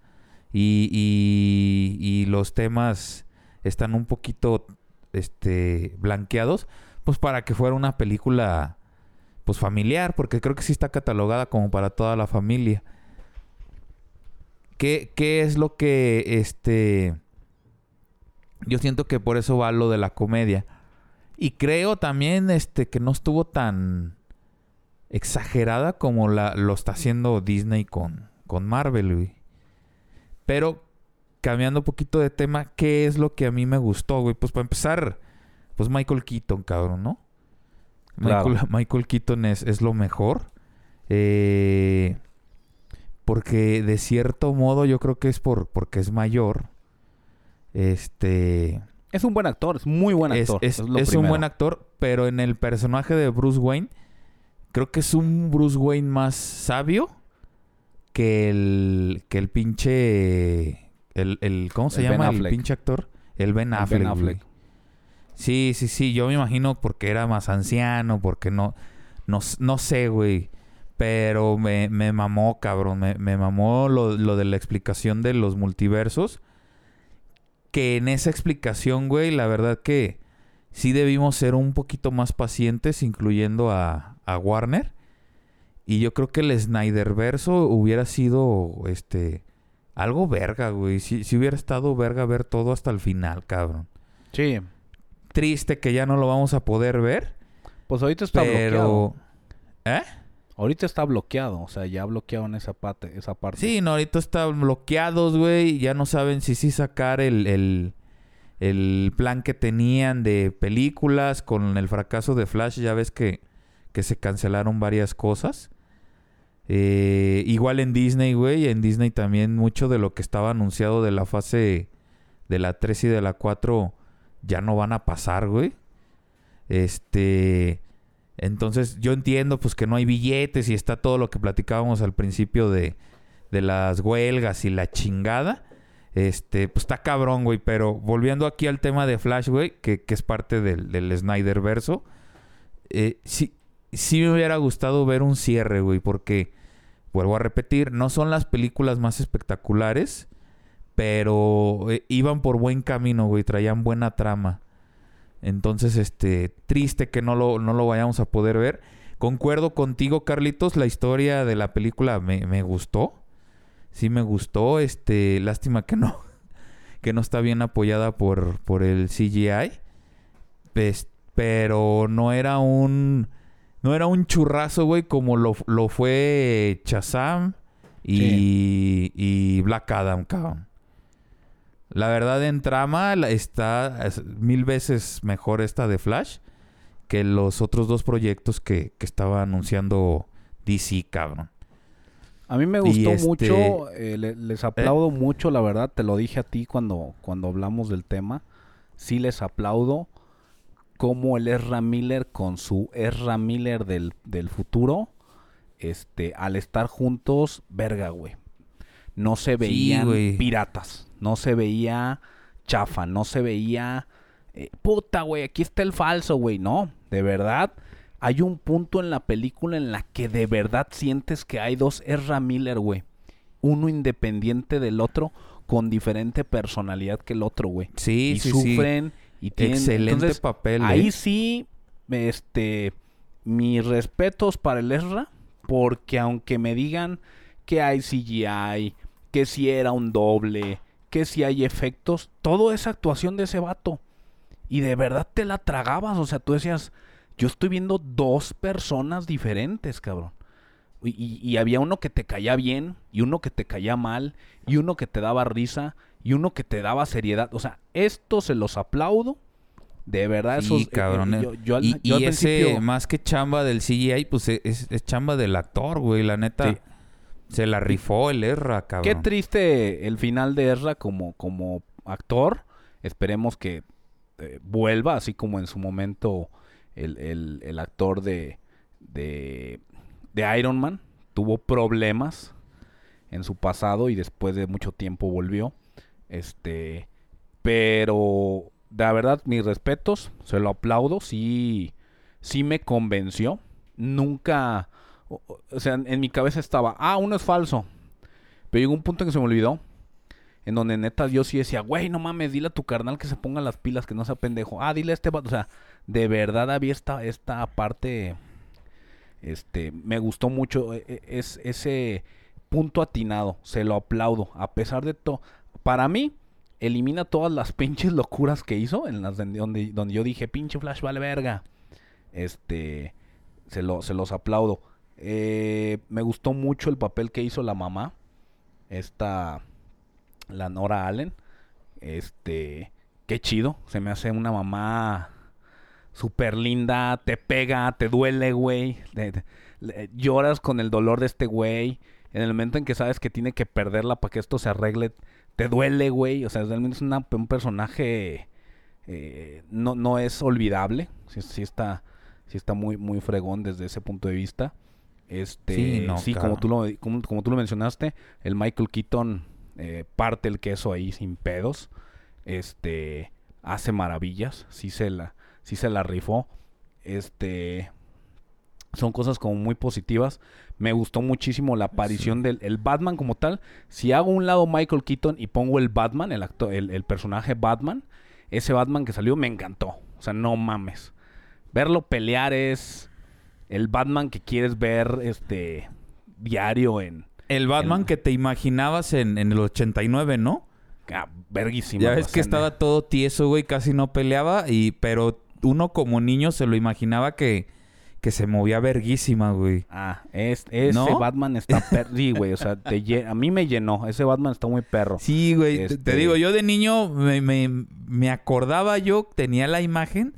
y, y, y los temas están un poquito este blanqueados, pues para que fuera una película pues familiar, porque creo que sí está catalogada como para toda la familia. ¿Qué, qué es lo que este yo siento que por eso va lo de la comedia? Y creo también este que no estuvo tan exagerada como la, lo está haciendo Disney con, con Marvel, güey. Pero cambiando un poquito de tema, ¿qué es lo que a mí me gustó, güey? Pues para empezar, pues Michael Keaton, cabrón, ¿no? Claro. Michael, Michael Keaton es, es lo mejor. Eh, porque de cierto modo yo creo que es por porque es mayor. Este Es un buen actor, es muy buen actor. es- un buen actor, pero en el personaje de Bruce Wayne, creo que es un Bruce Wayne más sabio que el, que el pinche. El, el- ¿Cómo se El llama el pinche actor? El Ben El Affleck. Ben. Affleck. Sí, sí, sí. Yo me imagino porque era más anciano, porque no. No, no sé, güey. Pero me, me mamó, cabrón. Me, me mamó lo, lo de la explicación de los multiversos. Que en esa explicación, güey, la verdad que sí debimos ser un poquito más pacientes, incluyendo a, a Warner. Y yo creo que el Snyderverso hubiera sido, este, algo verga, güey. Si, si hubiera estado verga ver todo hasta el final, cabrón. Sí. Triste que ya no lo vamos a poder ver, Pues ahorita está bloqueado. ¿Eh? Ahorita está bloqueado. O sea, ya bloquearon esa parte. Esa parte. Sí, no, ahorita están bloqueados, güey. Ya no saben si sí sacar el, el, el plan que tenían de películas con el fracaso de Flash. Ya ves que, que se cancelaron varias cosas. Eh, igual en Disney, güey. En Disney también mucho de lo que estaba anunciado de la fase de la 3 y de la 4 ya no van a pasar, güey. Este... Entonces yo entiendo pues que no hay billetes y está todo lo que platicábamos al principio de, de las huelgas y la chingada. Este, pues está cabrón, güey. Pero volviendo aquí al tema de Flash, güey, que, que es parte del, del Snyder verso. eh, sí, sí me hubiera gustado ver un cierre, güey. Porque, vuelvo a repetir, no son las películas más espectaculares. Pero eh, iban por buen camino, güey. Traían buena trama. Entonces, este, triste que no lo, no lo vayamos a poder ver. Concuerdo contigo, Carlitos, la historia de la película me, me gustó. Sí me gustó. Este, lástima que no, <laughs> que no está bien apoyada por, por el CGI. Pues, pero no era un, no era un churrazo, güey, como lo, lo fue Shazam y, y Black Adam, cabrón. La verdad, en trama está es mil veces mejor esta de Flash que los otros dos proyectos que, que estaba anunciando DC, cabrón. A mí me gustó este- mucho, eh, le- les aplaudo mucho, la verdad, te lo dije a ti cuando, cuando hablamos del tema. Sí les aplaudo como el Ezra Miller con su Ezra Miller del, del futuro, este, al estar juntos, verga, güey. No se veían piratas, no se veía chafa, no se veía... eh, puta, güey, aquí está el falso, güey. No, de verdad, hay un punto en la película en la que de verdad sientes que hay dos Ezra Miller, güey. Uno independiente del otro, con diferente personalidad que el otro, güey. Sí, y sí, sí. sufren y tienen... Excelente entonces, papel. Ahí ¿eh? sí, este, mis respetos para el Ezra, porque aunque me digan que hay CGI, que si era un doble, que si hay efectos, todo es actuación de ese vato. Y de verdad te la tragabas, o sea, tú decías, yo estoy viendo dos personas diferentes, cabrón. y, y había uno que te caía bien, y uno que te caía mal, y uno que te daba risa, y uno que te daba seriedad. O sea, esto se los aplaudo. De verdad, Sí, esos, eh, cabrón. eh, eh. yo- yo y yo al y ese, principio- más que chamba del CGI, pues e- es, es chamba del actor, güey. La neta, Sí. Se la rifó el Erra, cabrón. Qué triste el final de Ezra como, como actor. Esperemos que eh, vuelva, así como en su momento el, el- el actor de, de, de Iron Man tuvo problemas en su pasado y después de mucho tiempo volvió. Este, pero la verdad, mis respetos, se lo aplaudo, sí, sí me convenció. Nunca, o, sea, en mi cabeza estaba, ah, uno es falso. Pero llegó un punto en que se me olvidó. En donde neta yo sí decía, güey, no mames, dile a tu carnal que se ponga las pilas, que no sea pendejo. Ah, dile a este vato. O sea, de verdad había esta, esta parte. Este, me gustó mucho. e- e- Es, ese punto atinado. Se lo aplaudo. A pesar de todo. Para mí, elimina todas las <laughs> pinches locuras que hizo. En las de- donde, donde yo dije, pinche Flash vale verga. Este. Se, lo, se los aplaudo. Eh, me gustó mucho el papel que hizo la mamá. Esta. La Nora Allen. Este. Qué chido. Se me hace una mamá súper linda. Te pega, te duele, güey. Lloras con el dolor de este güey. En el momento en que sabes que tiene que perderla para que esto se arregle, te duele, güey. O sea, realmente es un personaje. eh, no, no es olvidable. Sí está, sí está muy, muy fregón desde ese punto de vista. Este, Sí, como, tú lo, como, como tú lo mencionaste, el Michael Keaton eh, parte el queso ahí sin pedos. Este, hace maravillas. Sí se la, sí se la rifó. Este, son cosas como muy positivas. Me gustó muchísimo la aparición del el Batman como tal. Si hago un lado Michael Keaton y pongo el Batman, el, acto- el, el personaje Batman, ese Batman que salió me encantó. O sea, no mames. Verlo pelear es el Batman que quieres ver este diario en El Batman que te imaginabas en, en el 89, ¿no? ah, verguísima. Ya ves que estaba todo tieso, güey, casi no peleaba. y Pero uno como niño se lo imaginaba que, que se movía verguísima, güey. Ah, es, ese ¿No? Batman está <laughs> per... Sí, güey, o sea, te a mí me llenó. Ese Batman está muy perro. Sí, güey. te- Te Este- digo, yo de niño me, me- me acordaba yo, tenía la imagen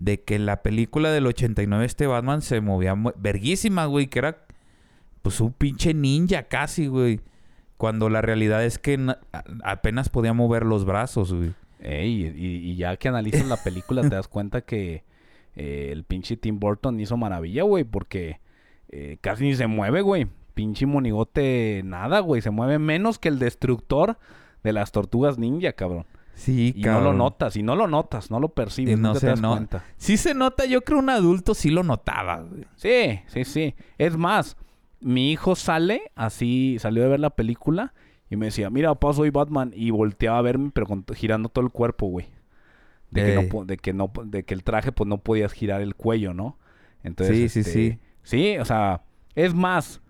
de que la película del 89 este Batman se movía verguísima, güey, que era pues un pinche ninja casi, güey. Cuando la realidad es que apenas podía mover los brazos, güey. Ey, y, y ya que analizas la película te das cuenta que eh, el pinche Tim Burton hizo maravilla, güey, porque eh, casi ni se mueve, güey. Pinche monigote, nada, güey. Se mueve menos que el destructor de las tortugas ninja, cabrón. Sí, Y no lo notas, y no lo notas, no lo percibes, Y no nunca se te das no- cuenta. Sí se nota, yo creo un adulto sí lo notaba, güey. Sí, sí, sí. Es más, mi hijo sale así, salió de ver la película y me decía, mira, papá, soy Batman. Y volteaba a verme, pero con- girando todo el cuerpo, güey. De que, no, de que no, de que el traje, pues no podías girar el cuello, ¿no? Entonces, Sí, sí, este, sí. Sí, o sea, es más,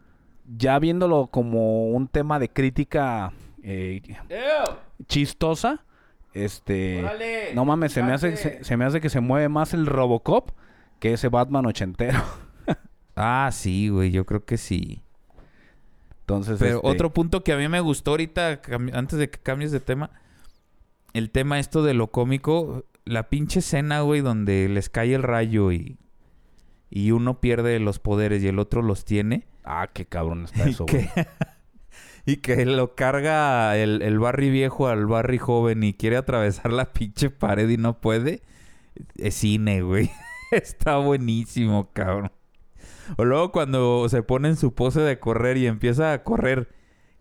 ya viéndolo como un tema de crítica eh, chistosa, este, no mames, se me hace, se, se me hace que se mueve más el Robocop que ese Batman ochentero. <laughs> Ah, sí, güey, yo creo que sí. Entonces, Pero este, otro punto que a mí me gustó ahorita, antes de que cambies de tema, el tema esto de lo cómico, la pinche escena, güey, donde les cae el rayo y, y uno pierde los poderes y el otro los tiene. Ah, qué cabrón está <laughs> eso, güey. Y que lo carga el, el Barry viejo al Barry joven y quiere atravesar la pinche pared y no puede. Es cine, güey. <laughs> Está buenísimo, cabrón. O luego cuando se pone en su pose de correr y empieza a correr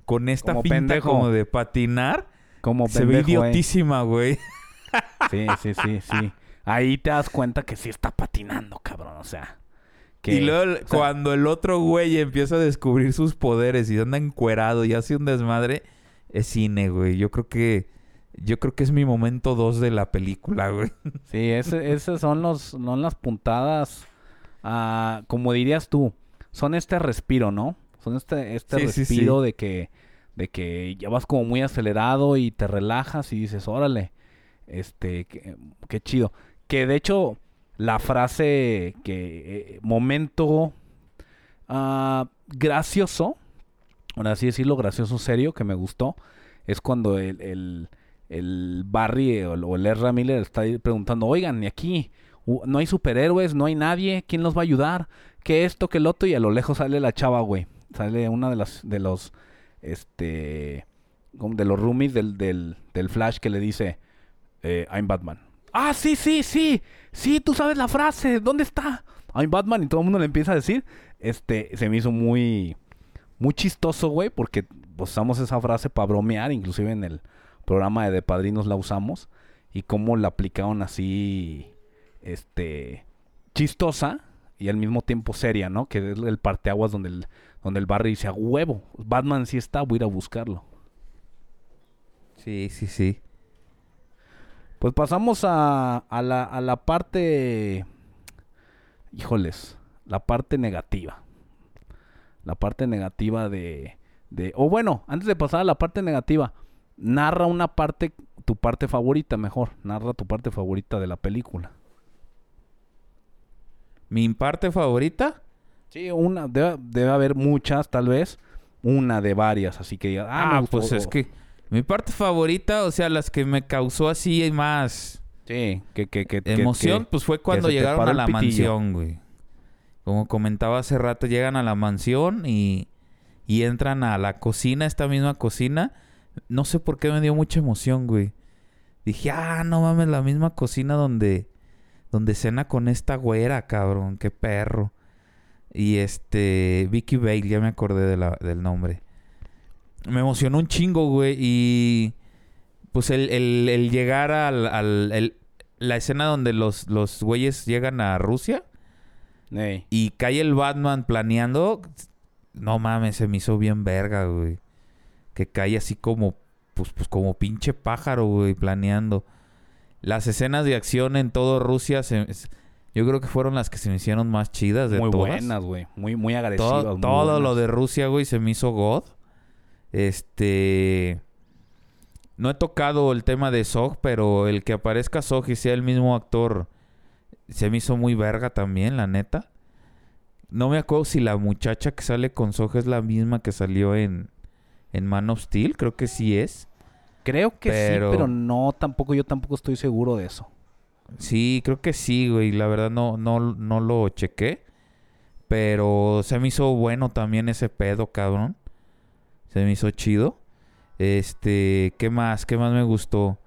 con esta Como pinta pendejo. como de patinar, Como se ve eh. idiotísima, güey. Sí, sí, sí, sí. Ahí te das cuenta que sí está patinando, cabrón. O sea, que, Y luego el- o sea, cuando el otro güey empieza a descubrir sus poderes y anda encuerado y hace un desmadre, es cine, güey. Yo creo que yo creo que es mi momento 2 de la película, güey. <laughs> Sí, esos son los, son las puntadas, ah, como dirías tú, son este respiro, ¿no? Son este, este Sí, sí, respiro sí. de que, de que ya vas como muy acelerado y te relajas y dices, órale, este, qué, qué chido. Que de hecho, la frase que, eh, momento, ah, gracioso, por así decirlo, gracioso, serio, que me gustó, es cuando el, el, el Barry o, el- Ezra Miller está preguntando, oigan, y aquí no hay superhéroes, no hay nadie, ¿quién los va a ayudar? ¿Qué esto, qué el otro? Y a lo lejos sale la chava, güey. Sale una de las, de los, este, de los roomies del, del, del Flash que le dice, eh, I'm Batman. Ah, sí, sí, sí, sí, tú sabes la frase, ¿dónde está? I'm Batman y todo el mundo le empieza a decir, este, se me hizo muy, muy chistoso, güey, porque usamos esa frase para bromear, inclusive en el programa de, de Padrinos la usamos, y cómo la aplicaron así, este, chistosa y al mismo tiempo seria, ¿no? Que es el parteaguas donde el, donde el Barry dice, a huevo, Batman sí está, voy a ir a buscarlo. Sí, sí, sí. Pues pasamos a, a, la, a la parte, híjoles, la parte negativa. La parte negativa de, de... O bueno, antes de pasar a la parte negativa, narra una parte, tu parte favorita mejor. Narra tu parte favorita de la película. Mi parte favorita, Sí, una, debe, debe haber muchas tal vez. Una de varias, así que ah, ah, pues es que mi parte favorita, o sea, las que me causó así más Sí, que, que, que, emoción, que- pues fue cuando llegaron a la mansión, güey. Como comentaba hace rato, llegan a la mansión y, y entran a la cocina, esta misma cocina. No sé por qué me dio mucha emoción, güey. Dije, ah, no mames, la misma cocina donde, donde cena con esta güera, cabrón, qué perro. Y este, Vicky Bale, ya me acordé de la- del nombre. Me emocionó un chingo, güey, y pues el, el- el llegar al, al- el- la escena donde los, los güeyes llegan a Rusia y cae el Batman planeando. No mames, se me hizo bien verga, güey. Que cae así como, pues, pues como pinche pájaro, güey, planeando. Las escenas de acción en todo Rusia, se- yo creo que fueron las que se me hicieron más chidas de muy todas. buenas, güey. Muy, muy agresivas. Todo, muy todo lo de Rusia, güey, se me hizo God. Este. No he tocado el tema de Zog, pero el que aparezca Zog y sea el mismo actor se me hizo muy verga también, la neta. No me acuerdo si la muchacha que sale con Zog es la misma que salió en, en Man of Steel. Creo que sí es. Creo que Pero- sí, pero no, tampoco, yo tampoco estoy seguro de eso. Sí, creo que sí, güey. La verdad no, no, no lo chequé. Pero se me hizo bueno también ese pedo, cabrón. Se me hizo chido. Este, ¿qué más? ¿Qué más me gustó?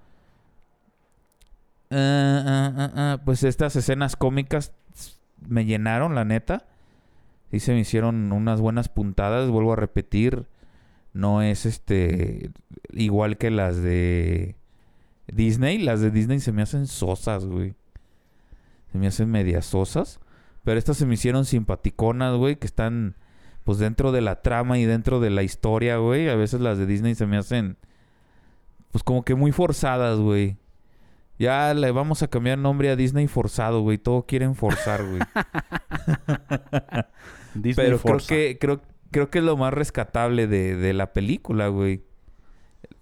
Ah, ah, ah, Pues estas escenas cómicas me llenaron, la neta. Sí se me hicieron unas buenas puntadas. Vuelvo a repetir. No es este igual que las de Disney. Las de Disney se me hacen sosas, güey. Se me hacen medias sosas. Pero estas se me hicieron simpaticonas, güey. Que están pues dentro de la trama y dentro de la historia, güey. A veces las de Disney se me hacen pues como que muy forzadas, güey. Ya le vamos a cambiar nombre a Disney forzado, güey. Todo quieren forzar, güey. <laughs> Disney Pero creo que, creo, creo que es lo más rescatable de, de la película, güey.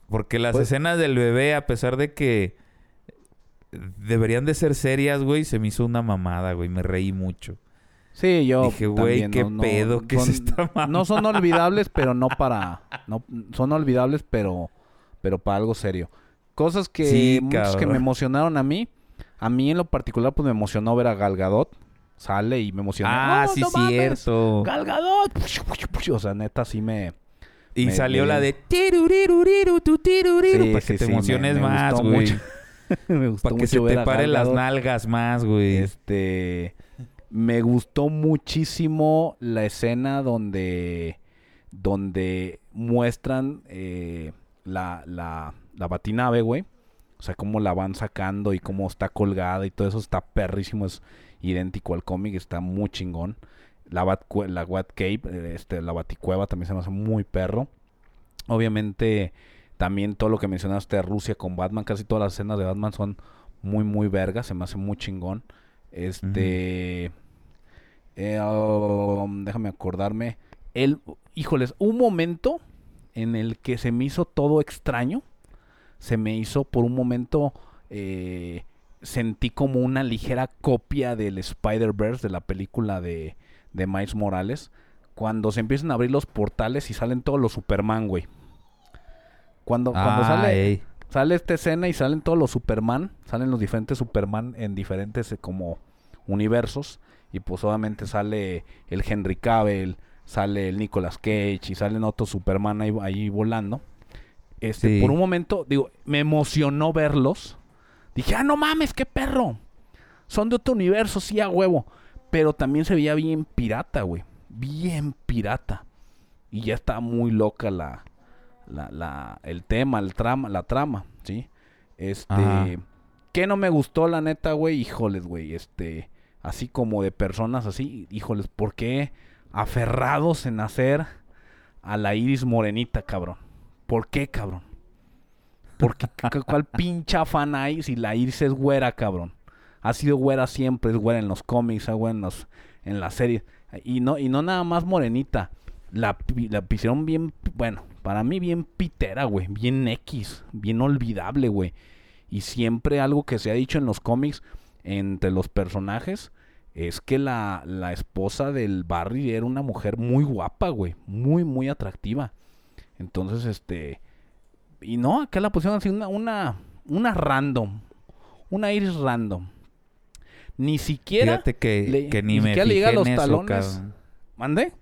Porque las Pues- escenas del bebé, a pesar de que deberían de ser serias, güey, se me hizo una mamada, güey. Me reí mucho. Sí, yo Dije, güey, qué no- pedo, ¿qué es son- esta mamada? No son olvidables, pero no para... <laughs> No, son olvidables, pero, pero para algo serio. Cosas que, Sí, muchas que me emocionaron a mí. A mí en lo particular, pues me emocionó ver a Gal Gadot. Sale y me emocionó. Ah, ¡Oh, sí, no cierto. Gal Gadot. O sea, neta, sí me... Y me- salió me- la de Sí, para que te emociones me más, güey. mucho. <laughs> me gustó Para que mucho se ver te paren las nalgas más, güey. Este me gustó muchísimo la escena donde donde muestran eh, la, la, la batinave, güey. O sea, cómo la van sacando y cómo está colgada y todo eso está perrísimo, es idéntico al cómic, está muy chingón. La Bat, la Bat Cave, eh, este, la Baticueva también se me hace muy perro. Obviamente, también todo lo que mencionaste de Rusia con Batman, casi todas las escenas de Batman son muy, muy vergas, se me hace muy chingón. Este. eh, um, déjame acordarme. El, híjoles, un momento en el que se me hizo todo extraño. Se me hizo por un momento. eh, sentí como una ligera copia del Spider-Verse de la película de, de Miles Morales. Cuando se empiezan a abrir los portales y salen todos los Superman, güey. Cuando, cuando Ah, sale, ey. Sale esta escena y salen todos los Superman, salen los diferentes Superman en diferentes eh, como universos y pues obviamente sale el Henry Cavill, sale el Nicolas Cage y salen otros Superman ahí, ahí volando. Este, Sí. por un momento, digo, me emocionó verlos. Dije, ah, no mames, qué perro. Son de otro universo, sí, a huevo. Pero también se veía bien pirata, güey. Bien pirata. Y ya está muy loca la, la, la, el tema, el trama, la trama, ¿sí? Este, Ajá. ¿qué no me gustó la neta, güey? Híjoles, güey, este, así como de personas así, híjoles, ¿por qué aferrados en hacer a la iris morenita, cabrón? ¿Por qué, cabrón? ¿Por qué? ¿Cu- ¿Cuál <laughs> pinche afán hay si la iris es güera, cabrón? Ha sido güera siempre, es güera en los cómics, es güera en, los, en las series. Y no, y no nada más morenita. La, la hicieron bien, bueno, para mí bien pitera, güey. Bien X, bien olvidable, güey. Y siempre algo que se ha dicho en los cómics entre los personajes es que la, la esposa del Barry era una mujer muy guapa, güey. Muy, muy atractiva. Entonces, este... Y no, acá la pusieron así una, una, una random. Una iris random. Ni siquiera... Fíjate que, le- que ni, ni me siquiera le fijé llega en los eso, talones. cabrón. ¿Mande?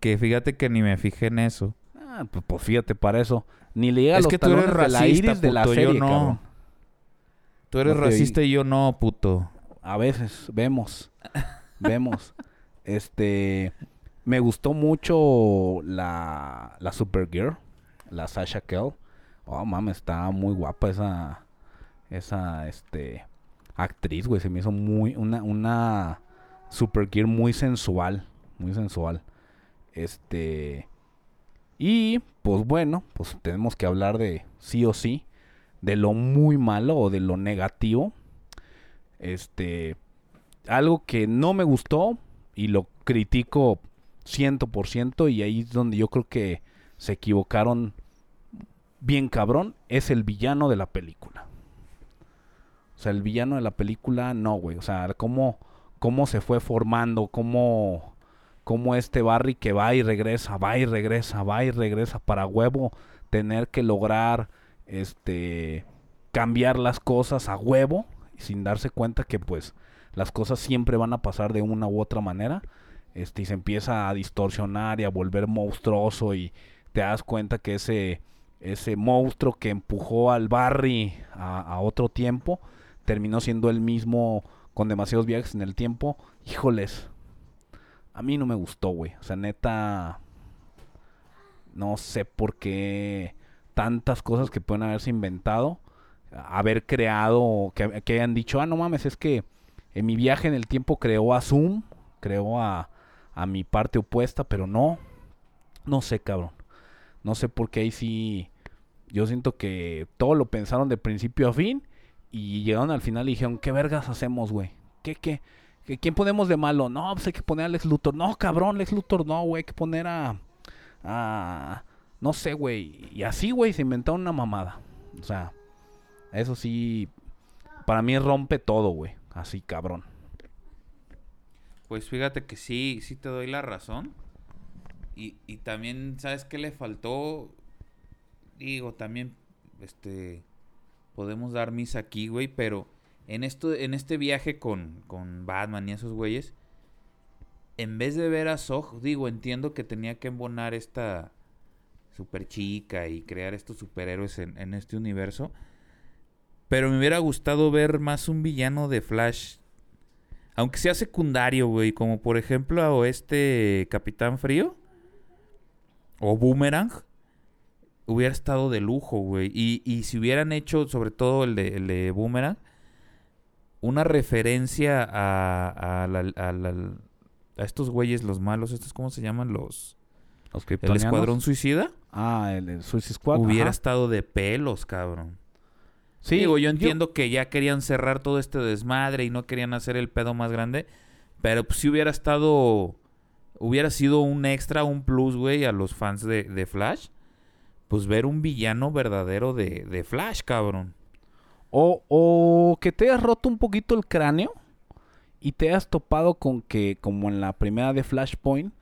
Que fíjate que ni me fijé en eso. Ah, pues, pues fíjate para eso. Ni le llega a Es los que tú eres talones de la racista, iris de la puto, yo serie, no. cabrón. Tú eres No racista y yo no, puto. A veces, vemos. vemos. Este. Me gustó mucho la, la Supergirl. La Sasha Kell. Oh, mames, está muy guapa esa. Esa, este. Actriz, güey. Se me hizo muy. Una, una Supergirl muy sensual. Muy sensual. Este. Y, pues bueno, pues tenemos que hablar de sí o sí. De lo muy malo o de lo negativo. Este. Algo que no me gustó y lo critico 100% y ahí es donde yo creo que se equivocaron bien cabrón, es el villano de la película. O sea, el villano de la película, no, güey. O sea, cómo, cómo se fue formando, cómo, cómo este Barry que va y regresa, va y regresa, va y regresa para huevo tener que lograr este cambiar las cosas a huevo sin darse cuenta que pues las cosas siempre van a pasar de una u otra manera este y se empieza a distorsionar y a volver monstruoso y te das cuenta que ese ese monstruo que empujó al Barry a, a otro tiempo terminó siendo el mismo con demasiados viajes en el tiempo. Híjoles a mí no me gustó güey o sea neta no sé por qué tantas cosas que pueden haberse inventado, haber creado, que, que hayan dicho, ah, no mames, es que en mi viaje en el tiempo creó a Zoom, creó a, a mi parte opuesta, pero no, no sé, cabrón. No sé por qué ahí sí, yo siento que todo lo pensaron de principio a fin y llegaron al final y dijeron, ¿qué vergas hacemos, güey? ¿Qué, qué? ¿Qué- ¿Quién ponemos de malo? No, pues hay que poner a Lex Luthor. No, cabrón, Lex Luthor no, güey, hay que poner a... a no sé, güey. Y así, güey, se inventaron una mamada. O sea, eso sí, para mí rompe todo, güey. Así, cabrón. Pues fíjate que sí, sí te doy la razón. Y, y también, ¿sabes qué le faltó? Digo, también, este, podemos dar misa aquí, güey, pero en esto, en este viaje con, con Batman y esos güeyes, en vez de ver a Zog, digo, entiendo que tenía que embonar esta super chica y crear estos superhéroes en, en este universo. Pero me hubiera gustado ver más un villano de Flash aunque sea secundario, güey, como por ejemplo a este Capitán Frío o Boomerang, hubiera estado de lujo, güey. Y, y si hubieran hecho, sobre todo el de, el de Boomerang, una referencia a, a, la- a la- a estos güeyes, los malos, estos, ¿cómo se llaman? Los... Los El. Escuadrón Suicida. Ah, el, el Suicide Squad. hubiera ajá. estado de pelos, cabrón. Sí, Digo, yo entiendo que ya querían cerrar todo este desmadre y no querían hacer el pedo más grande. Pero pues si hubiera estado. Hubiera sido un extra, un plus, güey, a los fans de, de Flash. Pues ver un villano verdadero de, de Flash, cabrón. O, o que te hayas roto un poquito el cráneo y te hayas topado con que, como en la primera de Flashpoint,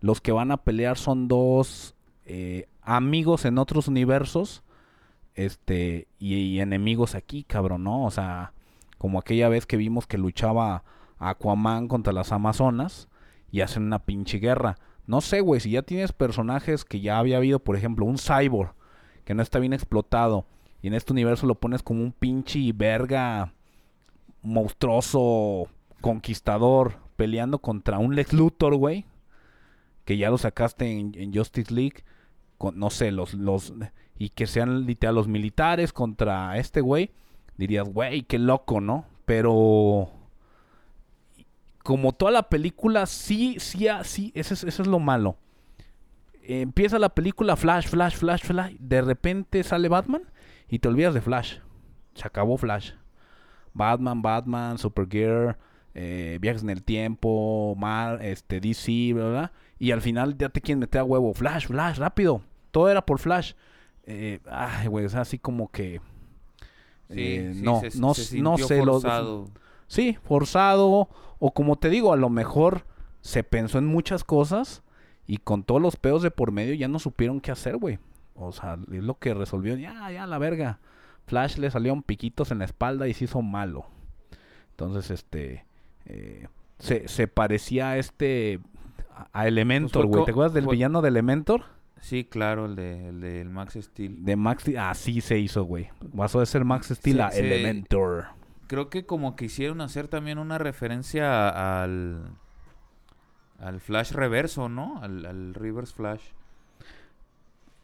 los que van a pelear son dos eh, amigos en otros universos este y, y enemigos aquí, cabrón, ¿no? O sea, como aquella vez que vimos que luchaba Aquaman contra las Amazonas y hacen una pinche guerra. No sé, güey, si ya tienes personajes que ya había habido, por ejemplo, un cyborg que no está bien explotado y en este universo lo pones como un pinche verga monstruoso conquistador peleando contra un Lex Luthor, güey, que ya lo sacaste en, Justice League, con, no sé, los, los, y que sean literal los militares contra este güey, dirías, güey, qué loco, ¿no? Pero como toda la película, sí, sí, ah, sí, eso es, eso es lo malo. Empieza la película Flash, Flash, Flash, Flash. De repente sale Batman y te olvidas de Flash. Se acabó Flash. Batman, Batman, Supergirl, eh, viajes en el tiempo, Mar, este, DC, ¿verdad? Y al final ya te quieren meter a huevo. Flash, Flash, rápido. Todo era por Flash. Eh, ay, güey, es así como que. eh, sí, no, se- no, se no sé. lo- forzado. Sí, forzado. O como te digo, a lo mejor se pensó en muchas cosas y con todos los pedos de por medio ya no supieron qué hacer, güey. O sea, es lo que resolvió. Ya, ya, la verga. Flash le salieron piquitos en la espalda y se hizo malo. Entonces, este. eh, se, se parecía a este. a- Elementor, fue güey. ¿Te acuerdas del fue- villano de Elementor? Sí, claro, el de, el de el Max Steel. De Max Steel. Así se hizo, güey. Pasó de ser Max Steel a Elementor. Creo que como quisieron hacer también una referencia al al Flash reverso, ¿no? Al, al Reverse Flash.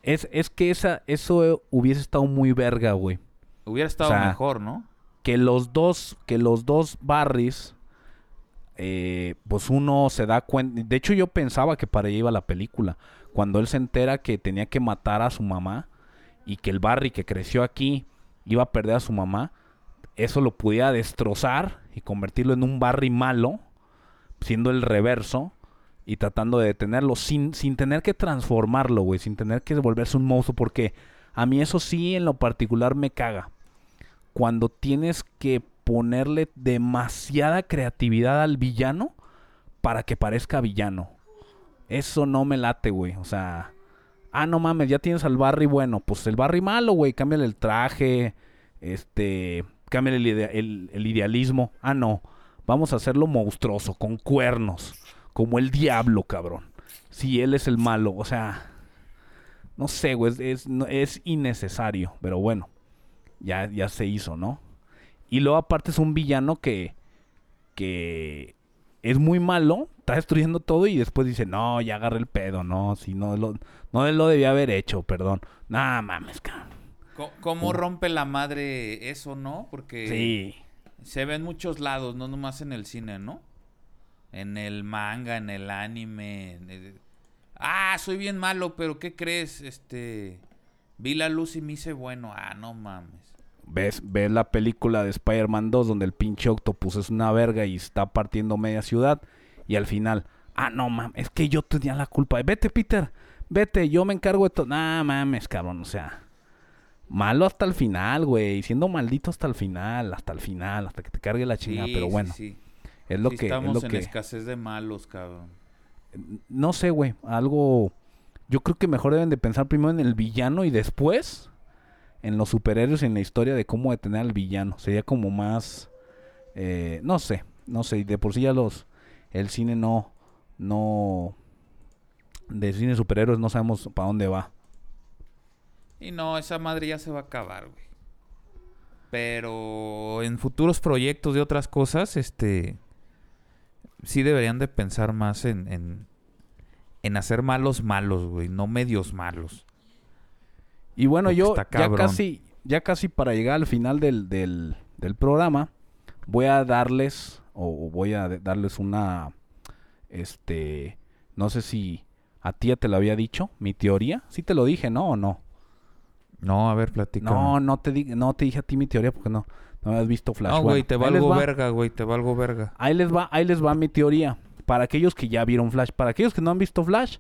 Es, es que esa, eso hubiese estado muy verga, güey. Hubiera estado sea, mejor, ¿no? que los dos, que los dos Barrys, eh, pues uno se da cuenta. De hecho, yo pensaba que para allá iba la película. Cuando él se entera que tenía que matar a su mamá y que el Barry que creció aquí iba a perder a su mamá, eso lo pudiera destrozar y convertirlo en un Barry malo, siendo el reverso y tratando de detenerlo sin, sin tener que transformarlo, güey, sin tener que volverse un monstruo, porque a mí eso sí en lo particular me caga cuando tienes que ponerle demasiada creatividad al villano para que parezca villano. Eso no me late, güey. O sea, ah, no mames, ya tienes al Barry bueno. Pues el Barry malo, güey. Cámbiale el traje. Este, cámbiale el, el idealismo. Ah, no. Vamos a hacerlo monstruoso, con cuernos. Como el diablo, cabrón. Si él es el malo. O sea, no sé, güey. Es, es, no- es innecesario. Pero bueno ya, ya se hizo, ¿no? Y luego aparte es un villano que, que es muy malo, está destruyendo todo y después dice, no, ya agarré el pedo, no, si no lo, no lo debía haber hecho, perdón. Nah, mames, cabrón. Co- ¿Cómo rompe la madre eso, no? Porque Sí. se ve en muchos lados, no nomás en el cine, ¿no? En el manga, en el anime. en el- Ah, soy bien malo, pero ¿qué crees? Este... Vi la luz y me hice bueno. Ah, no mames. ¿Ves, ves la película de Spider-Man 2 donde el pinche Octopus es una verga y está partiendo media ciudad y al final, ah, no mames, es que yo tenía la culpa. Vete, Peter, vete, yo me encargo de todo. Nah, mames, cabrón, o sea, malo hasta el final, güey, siendo maldito hasta el final, hasta el final, hasta que te cargue la chingada, Sí, pero sí, bueno, sí. Es lo Sí que, es estamos lo en que, escasez de malos, cabrón. no sé, güey, algo, yo creo que mejor deben de pensar primero en el villano y después en los superhéroes y en la historia de cómo detener al villano. Sería como más, eh, no sé, no sé, de por sí ya los, el cine no, no, de cine superhéroes no sabemos para dónde va. Y no, esa madre ya se va a acabar, güey. Pero en futuros proyectos de otras cosas, este... Sí deberían de pensar más en... En, en hacer malos malos, güey. No medios malos. Y bueno, Porque yo ya casi, ya casi para llegar al final del, del, del programa, voy a darles, o o voy a darles una, este, no sé si a ti ya te lo había dicho, mi teoría. Sí te lo dije, ¿no? ¿O no? No, a ver, platica. No, no te, di- no te dije a ti mi teoría porque no, no habías visto Flash. No, güey, te valgo va. verga, güey. Te valgo verga. Ahí les va, ahí les va mi teoría. Para aquellos que ya vieron Flash, para aquellos que no han visto Flash,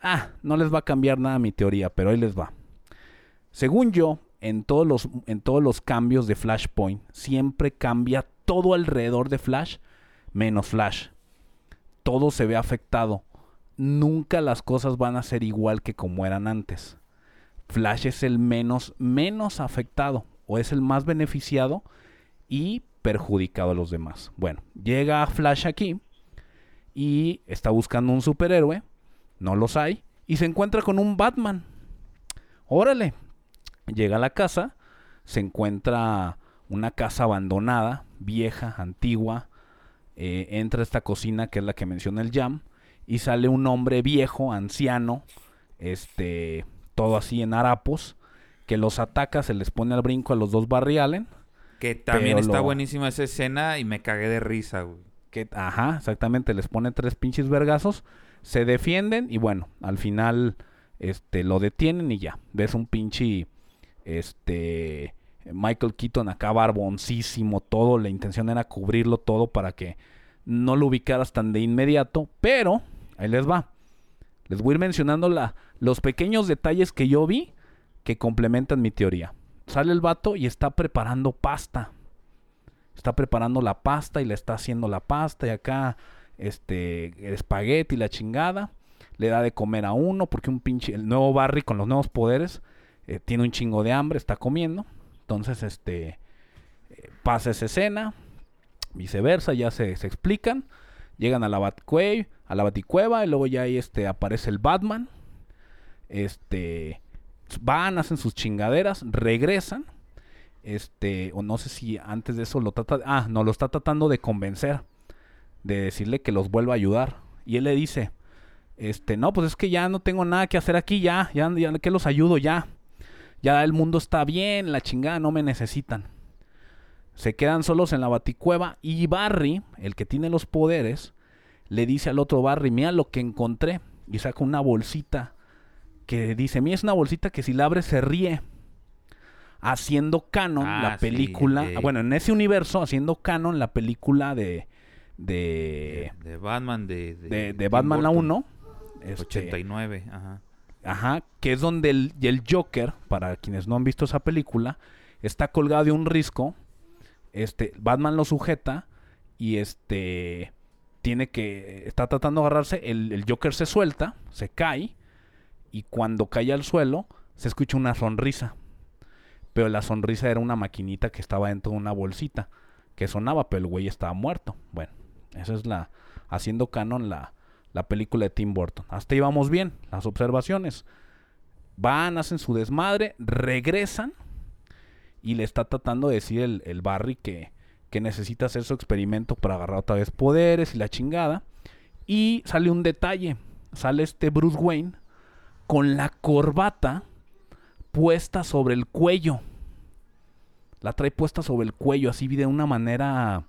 ah, no les va a cambiar nada mi teoría, pero ahí les va. Según yo, en todos los, en todos los cambios de Flashpoint, siempre cambia todo alrededor de Flash, menos Flash. Todo se ve afectado. nunca las cosas van a ser igual que como eran antes. Flash es el menos, menos afectado o es el más beneficiado y perjudicado a los demás. Bueno, llega Flash aquí y está buscando un superhéroe, no los hay, y se encuentra con un Batman. Órale, llega a la casa, se encuentra una casa abandonada, vieja, antigua, eh, entra a esta cocina que es la que menciona el Jam, y sale un hombre viejo, anciano, este, todo así en harapos, que los ataca, se les pone al brinco a los dos Barry Allen. Que también está lo- buenísima esa escena y me cagué de risa, güey. Que, ajá, exactamente, les pone tres pinches vergazos, se defienden y bueno, al final este lo detienen y ya. Ves un pinche este Michael Keaton acá barboncísimo, todo, la intención era cubrirlo todo para que no lo ubicaras tan de inmediato, pero ahí les va. Les voy a ir mencionando la, los pequeños detalles que yo vi que complementan mi teoría. Sale el vato y está preparando pasta. Está preparando la pasta y le está haciendo la pasta y acá este el espagueti y la chingada. Le da de comer a uno porque un pinche el nuevo Barry con los nuevos poderes eh, tiene un chingo de hambre, está comiendo. Entonces este eh, pasa esa escena, viceversa, ya se, se explican. Llegan a la Batcue- a la Baticueva y luego ya ahí este aparece el Batman. Este van, hacen sus chingaderas, regresan. Este, o no sé si antes de eso lo trata, ah, no, lo está tratando de convencer, de decirle que los vuelva a ayudar. Y él le dice, este, no, pues es que ya no tengo nada que hacer aquí, ya, ya, ya que los ayudo, ya. Ya el mundo está bien, la chingada, no me necesitan. Se quedan solos en la baticueva y Barry, el que tiene los poderes, le dice al otro Barry, mira lo que encontré. Y saca una bolsita que dice, mira, es una bolsita que si la abres se ríe. Haciendo canon Ah, la sí, película, bueno, en ese universo, haciendo canon la película de, de, de, de Batman, de... de, Batman la Burton. 1. este, 89, ajá. Ajá, que es donde el, y el Joker, para quienes no han visto esa película, está colgado de un risco. Este, Batman lo sujeta y este tiene que está tratando de agarrarse, el, el Joker se suelta, se cae y cuando cae al suelo se escucha una sonrisa. Pero la sonrisa era una maquinita que estaba dentro de una bolsita que sonaba, pero el güey estaba muerto. Bueno, esa es la haciendo canon la la película de Tim Burton. Hasta ahí vamos bien, las observaciones. Van, hacen su desmadre, regresan y le está tratando de decir el, el Barry que, que necesita hacer su experimento para agarrar otra vez poderes y la chingada. Y sale un detalle, sale este Bruce Wayne con la corbata puesta sobre el cuello. La trae puesta sobre el cuello, así de una manera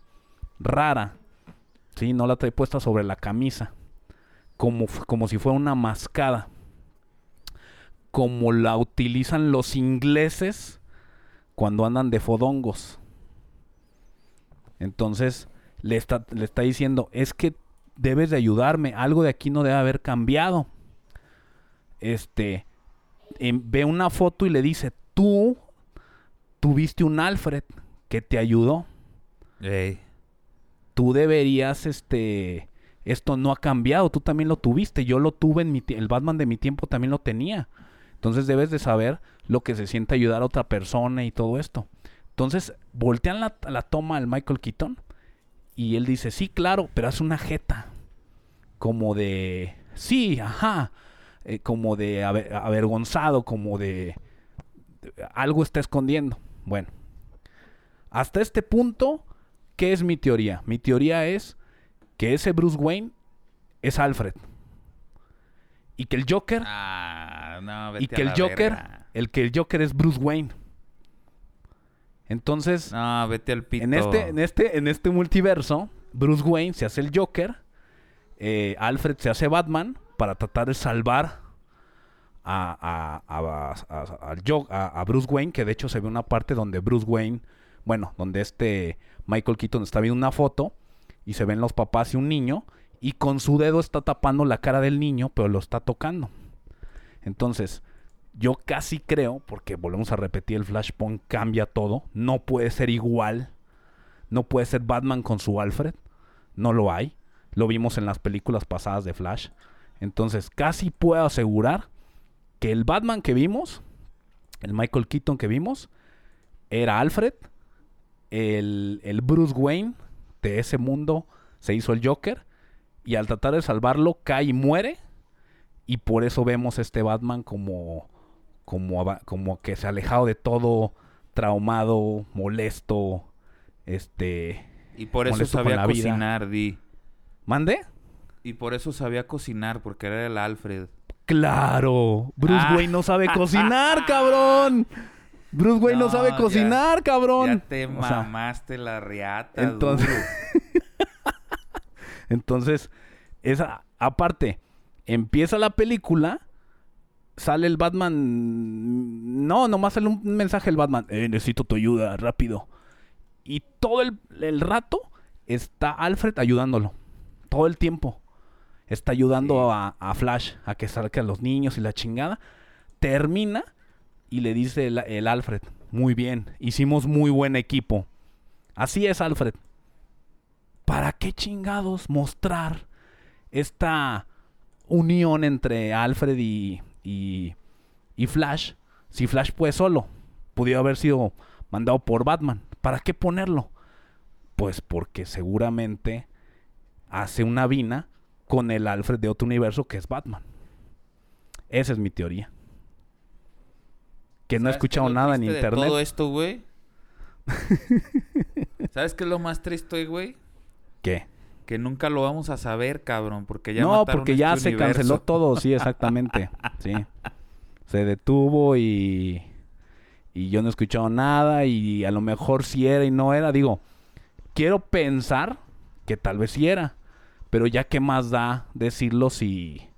rara. Sí, no la trae puesta sobre la camisa como, como si fuera una mascada. Como la utilizan los ingleses cuando andan de fodongos. Entonces le está, le está diciendo, es que debes de ayudarme, algo de aquí no debe haber cambiado. Este, em, ve una foto y le dice, tú tuviste un Alfred que te ayudó tú deberías, este, esto no ha cambiado, tú también lo tuviste, yo lo tuve en mi, el Batman de mi tiempo también lo tenía. Entonces debes de saber lo que se siente ayudar a otra persona y todo esto. Entonces voltean la, la toma al Michael Keaton y él dice, sí, claro, pero hace una jeta como de, sí, ajá, eh, como de aver- avergonzado, como de, de- algo está escondiendo. Bueno, hasta este punto, ¿qué es mi teoría? Mi teoría es que ese Bruce Wayne es Alfred. Y que el Joker, Ah, no, vete y que el Joker, verga. el que el Joker es Bruce Wayne. Entonces, No, vete al pito. en este, en este, en este multiverso, Bruce Wayne se hace el Joker, eh, Alfred se hace Batman para tratar de salvar a, a, Bruce Wayne, que de hecho se ve una parte donde Bruce Wayne, bueno, donde este Michael Keaton está viendo una foto y se ven los papás y un niño y con su dedo está tapando la cara del niño, pero lo está tocando. Entonces, yo casi creo, porque volvemos a repetir, el Flashpoint cambia todo, no puede ser igual, no puede ser Batman con su Alfred, no lo hay, lo vimos en las películas pasadas de Flash. Entonces, casi puedo asegurar que el Batman que vimos, el Michael Keaton que vimos, era Alfred. El, el Bruce Wayne de ese mundo se hizo el Joker. Y al tratar de salvarlo, cae y muere. Y por eso vemos este Batman como, como, como que se ha alejado de todo, traumado, molesto, este... Y por eso sabía cocinar, di. ¿Mande? Y por eso sabía cocinar, porque era el Alfred. Claro, Bruce Ah. Wayne no sabe <laughs> cocinar, cabrón. Bruce Wayne no, No, sabe ya- cocinar, cabrón. Ya te O sea, mamaste la riata, entonces- <laughs> entonces, esa aparte, empieza la película, sale el Batman, no, nomás sale un mensaje el Batman, "Eh, necesito tu ayuda, rápido. Y todo el, el rato está Alfred ayudándolo, todo el tiempo. Está ayudando Sí. a, a Flash a que salga a los niños y la chingada. Termina y le dice el, el Alfred, muy bien, hicimos muy buen equipo. Así es, Alfred. ¿Para qué chingados mostrar esta unión entre Alfred y, y, y Flash? Si Flash puede solo, pudiera haber sido mandado por Batman. ¿Para qué ponerlo? Pues porque seguramente hace una vina con el Alfred de otro universo que es Batman. Esa es mi teoría. Que no he ¿Sabes qué escuchado nada en de internet. todo esto, güey? <laughs> ¿Sabes qué es lo más triste, güey? ¿Qué? Que nunca lo vamos a saber, cabrón, porque ya no, porque ya este se universo. canceló <laughs> todo, sí, exactamente. sí. Se detuvo y y yo no he escuchado nada y a lo mejor sí era y no era, digo, quiero pensar que tal vez sí era, pero ya qué más da decirlo si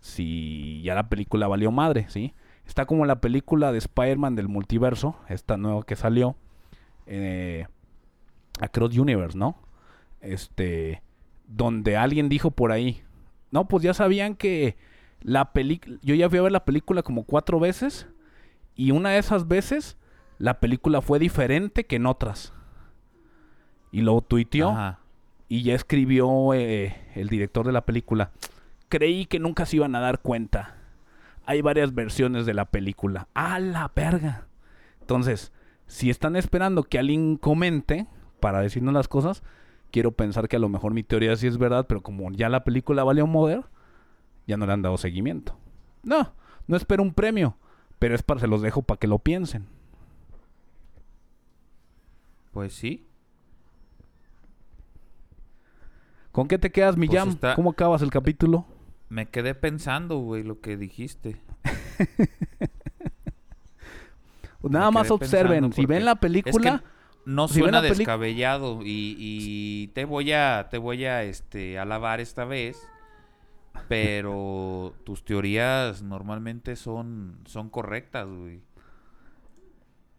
si ya la película valió madre, ¿sí? Está como la película de Spider-Man del multiverso, esta nueva que salió, eh, Across Universe, ¿no? Este, donde alguien dijo por ahí, no, pues ya sabían que la película, yo ya fui a ver la película como cuatro veces y una de esas veces la película fue diferente que en otras. Y lo tuiteó Ajá. Y ya escribió eh, el director de la película. Creí que nunca se iban a dar cuenta. Hay varias versiones de la película. ¡A la verga! Entonces, si están esperando que alguien comente para decirnos las cosas, quiero pensar que a lo mejor mi teoría sí es verdad, pero como ya la película valió moder, ya no le han dado seguimiento. No, no espero un premio, pero es para se los dejo para que lo piensen. Pues sí. ¿Con qué te quedas, mi Pues está- ¿Cómo acabas el capítulo? Me quedé pensando, güey, lo que dijiste. <laughs> Nada más observen, si ven la película, Es que no si suena peli- descabellado y, y te voy a te voy a este alabar esta vez, pero <laughs> tus teorías normalmente son son correctas, güey.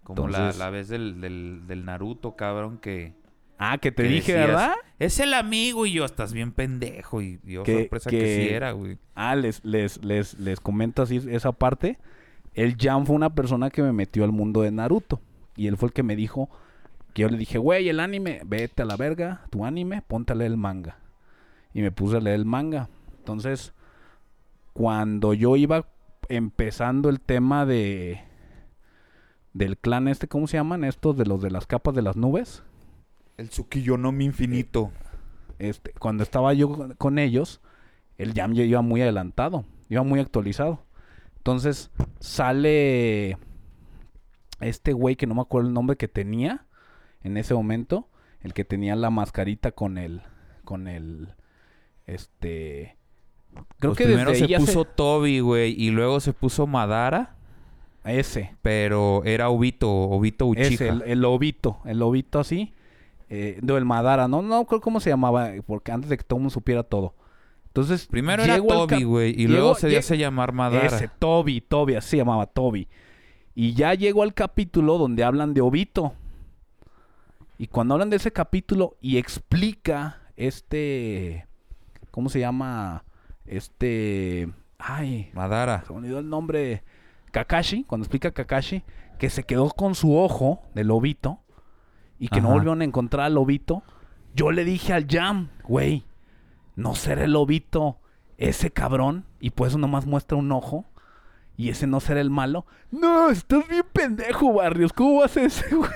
Como la, la vez del, del, del Naruto, cabrón, que, ah, que te que dije, decías, ¿verdad? Es el amigo y yo, estás bien pendejo. Y yo, Que- sorpresa que, que- sí era, güey. Ah, les, les, les, les comento así esa parte. El Jam fue una persona que me metió al mundo de Naruto. Y él fue el que me dijo, que yo le dije, güey, el anime, vete a la verga, tu anime, ponte a leer el manga. Y me puse a leer el manga. Entonces, cuando yo iba empezando el tema de del clan este, ¿cómo se llaman? Estos de los de las capas de las nubes. El Tsukiyonomi infinito. este, cuando estaba yo con- ellos, el Jam ya iba muy adelantado, iba muy actualizado. Entonces sale este güey que no me acuerdo el nombre que tenía en ese momento, el que tenía la mascarita con el, con el, este, creo Pues que primero desde se puso Toby, güey, y luego se puso Madara, ese, pero era Obito, Obito Uchiha. ese, el, el lobito, el lobito así, eh, no, el Madara, no, no creo cómo se llamaba, porque antes de que todo el mundo supiera todo. Entonces, Primero era Toby, güey, y llego- luego se hace llamar Madara. Ese, Toby, Toby, así se llamaba Toby. Y ya llegó al capítulo donde hablan de Obito. Y cuando hablan de ese capítulo y explica este. ¿Cómo se llama? Este. Ay, Madara. se me olvidó el nombre. Kakashi, cuando explica Kakashi, que se quedó con su ojo del lobito y que no volvieron a encontrar al lobito. Yo le dije al Jam, güey, no será el lobito ese cabrón, y por eso nomás muestra un ojo, y ese no será el malo. No, estás bien pendejo, Barrios. ¿Cómo vas a ese, <laughs> güey?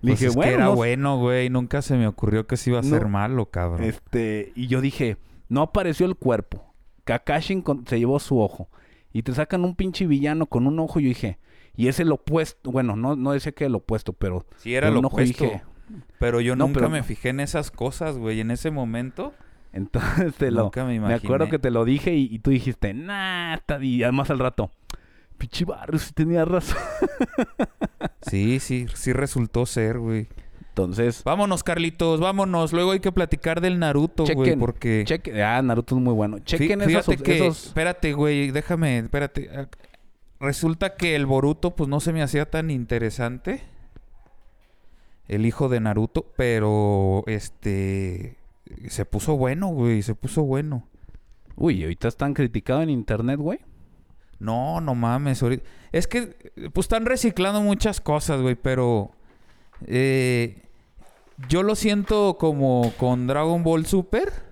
Le Pues dije, es que era no- bueno, güey. Nunca se me ocurrió que se iba a No. ser malo, cabrón. Este, y yo dije, no apareció el cuerpo. Kakashi se llevó su ojo. Y te sacan un pinche villano con un ojo. Y yo dije, y es el opuesto. Bueno, no, no decía que el opuesto, pero. Sí, era ojo opuesto. dije, Pero yo No, nunca pero- me fijé en esas cosas, güey. En ese momento, entonces te lo. nunca me Me imaginé. acuerdo que te lo dije y, y tú dijiste, nah, está bien. Y además al rato, pinche barrio, si tenía razón. <laughs> Sí, sí, sí resultó ser, güey. Entonces, Vámonos, Carlitos, vámonos. Luego hay que platicar del Naruto, güey, porque... ah, Naruto es muy bueno. Fí- Chequen esos, Fíjate que... esos- Espérate, güey, déjame, espérate. Resulta que el Boruto, pues, no se me hacía tan interesante. El hijo de Naruto, pero, este... Se puso bueno, güey, se puso bueno. Uy, ahorita están criticados en internet, güey. No, no mames. ahorita- Es que, pues están reciclando muchas cosas, güey, pero... eh, yo lo siento como con Dragon Ball Super.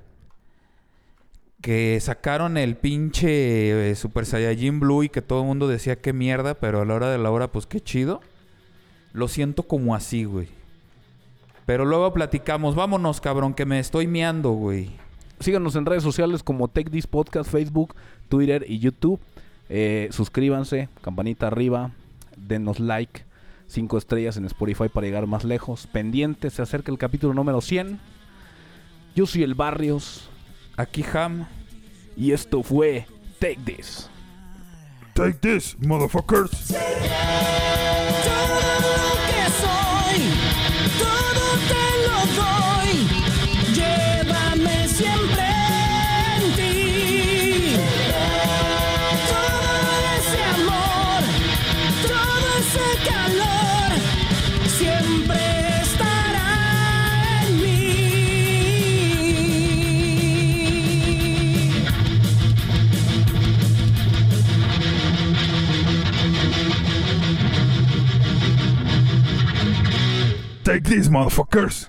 Que sacaron el pinche eh, Super Saiyajin Blue y que todo el mundo decía que mierda, pero a la hora de la hora, pues qué chido. Lo siento como así, güey. Pero luego platicamos. Vámonos, cabrón, que me estoy meando, güey. Síganos en redes sociales como Tech This Podcast, Facebook, Twitter y YouTube. Eh, suscríbanse, campanita arriba, denos like, 5 estrellas en Spotify para llegar más lejos. Pendientes, se acerca el capítulo número 100. Yo soy el Barrios Aquí, Ham. y esto fue Take This. Take this, motherfuckers. Take these motherfuckers.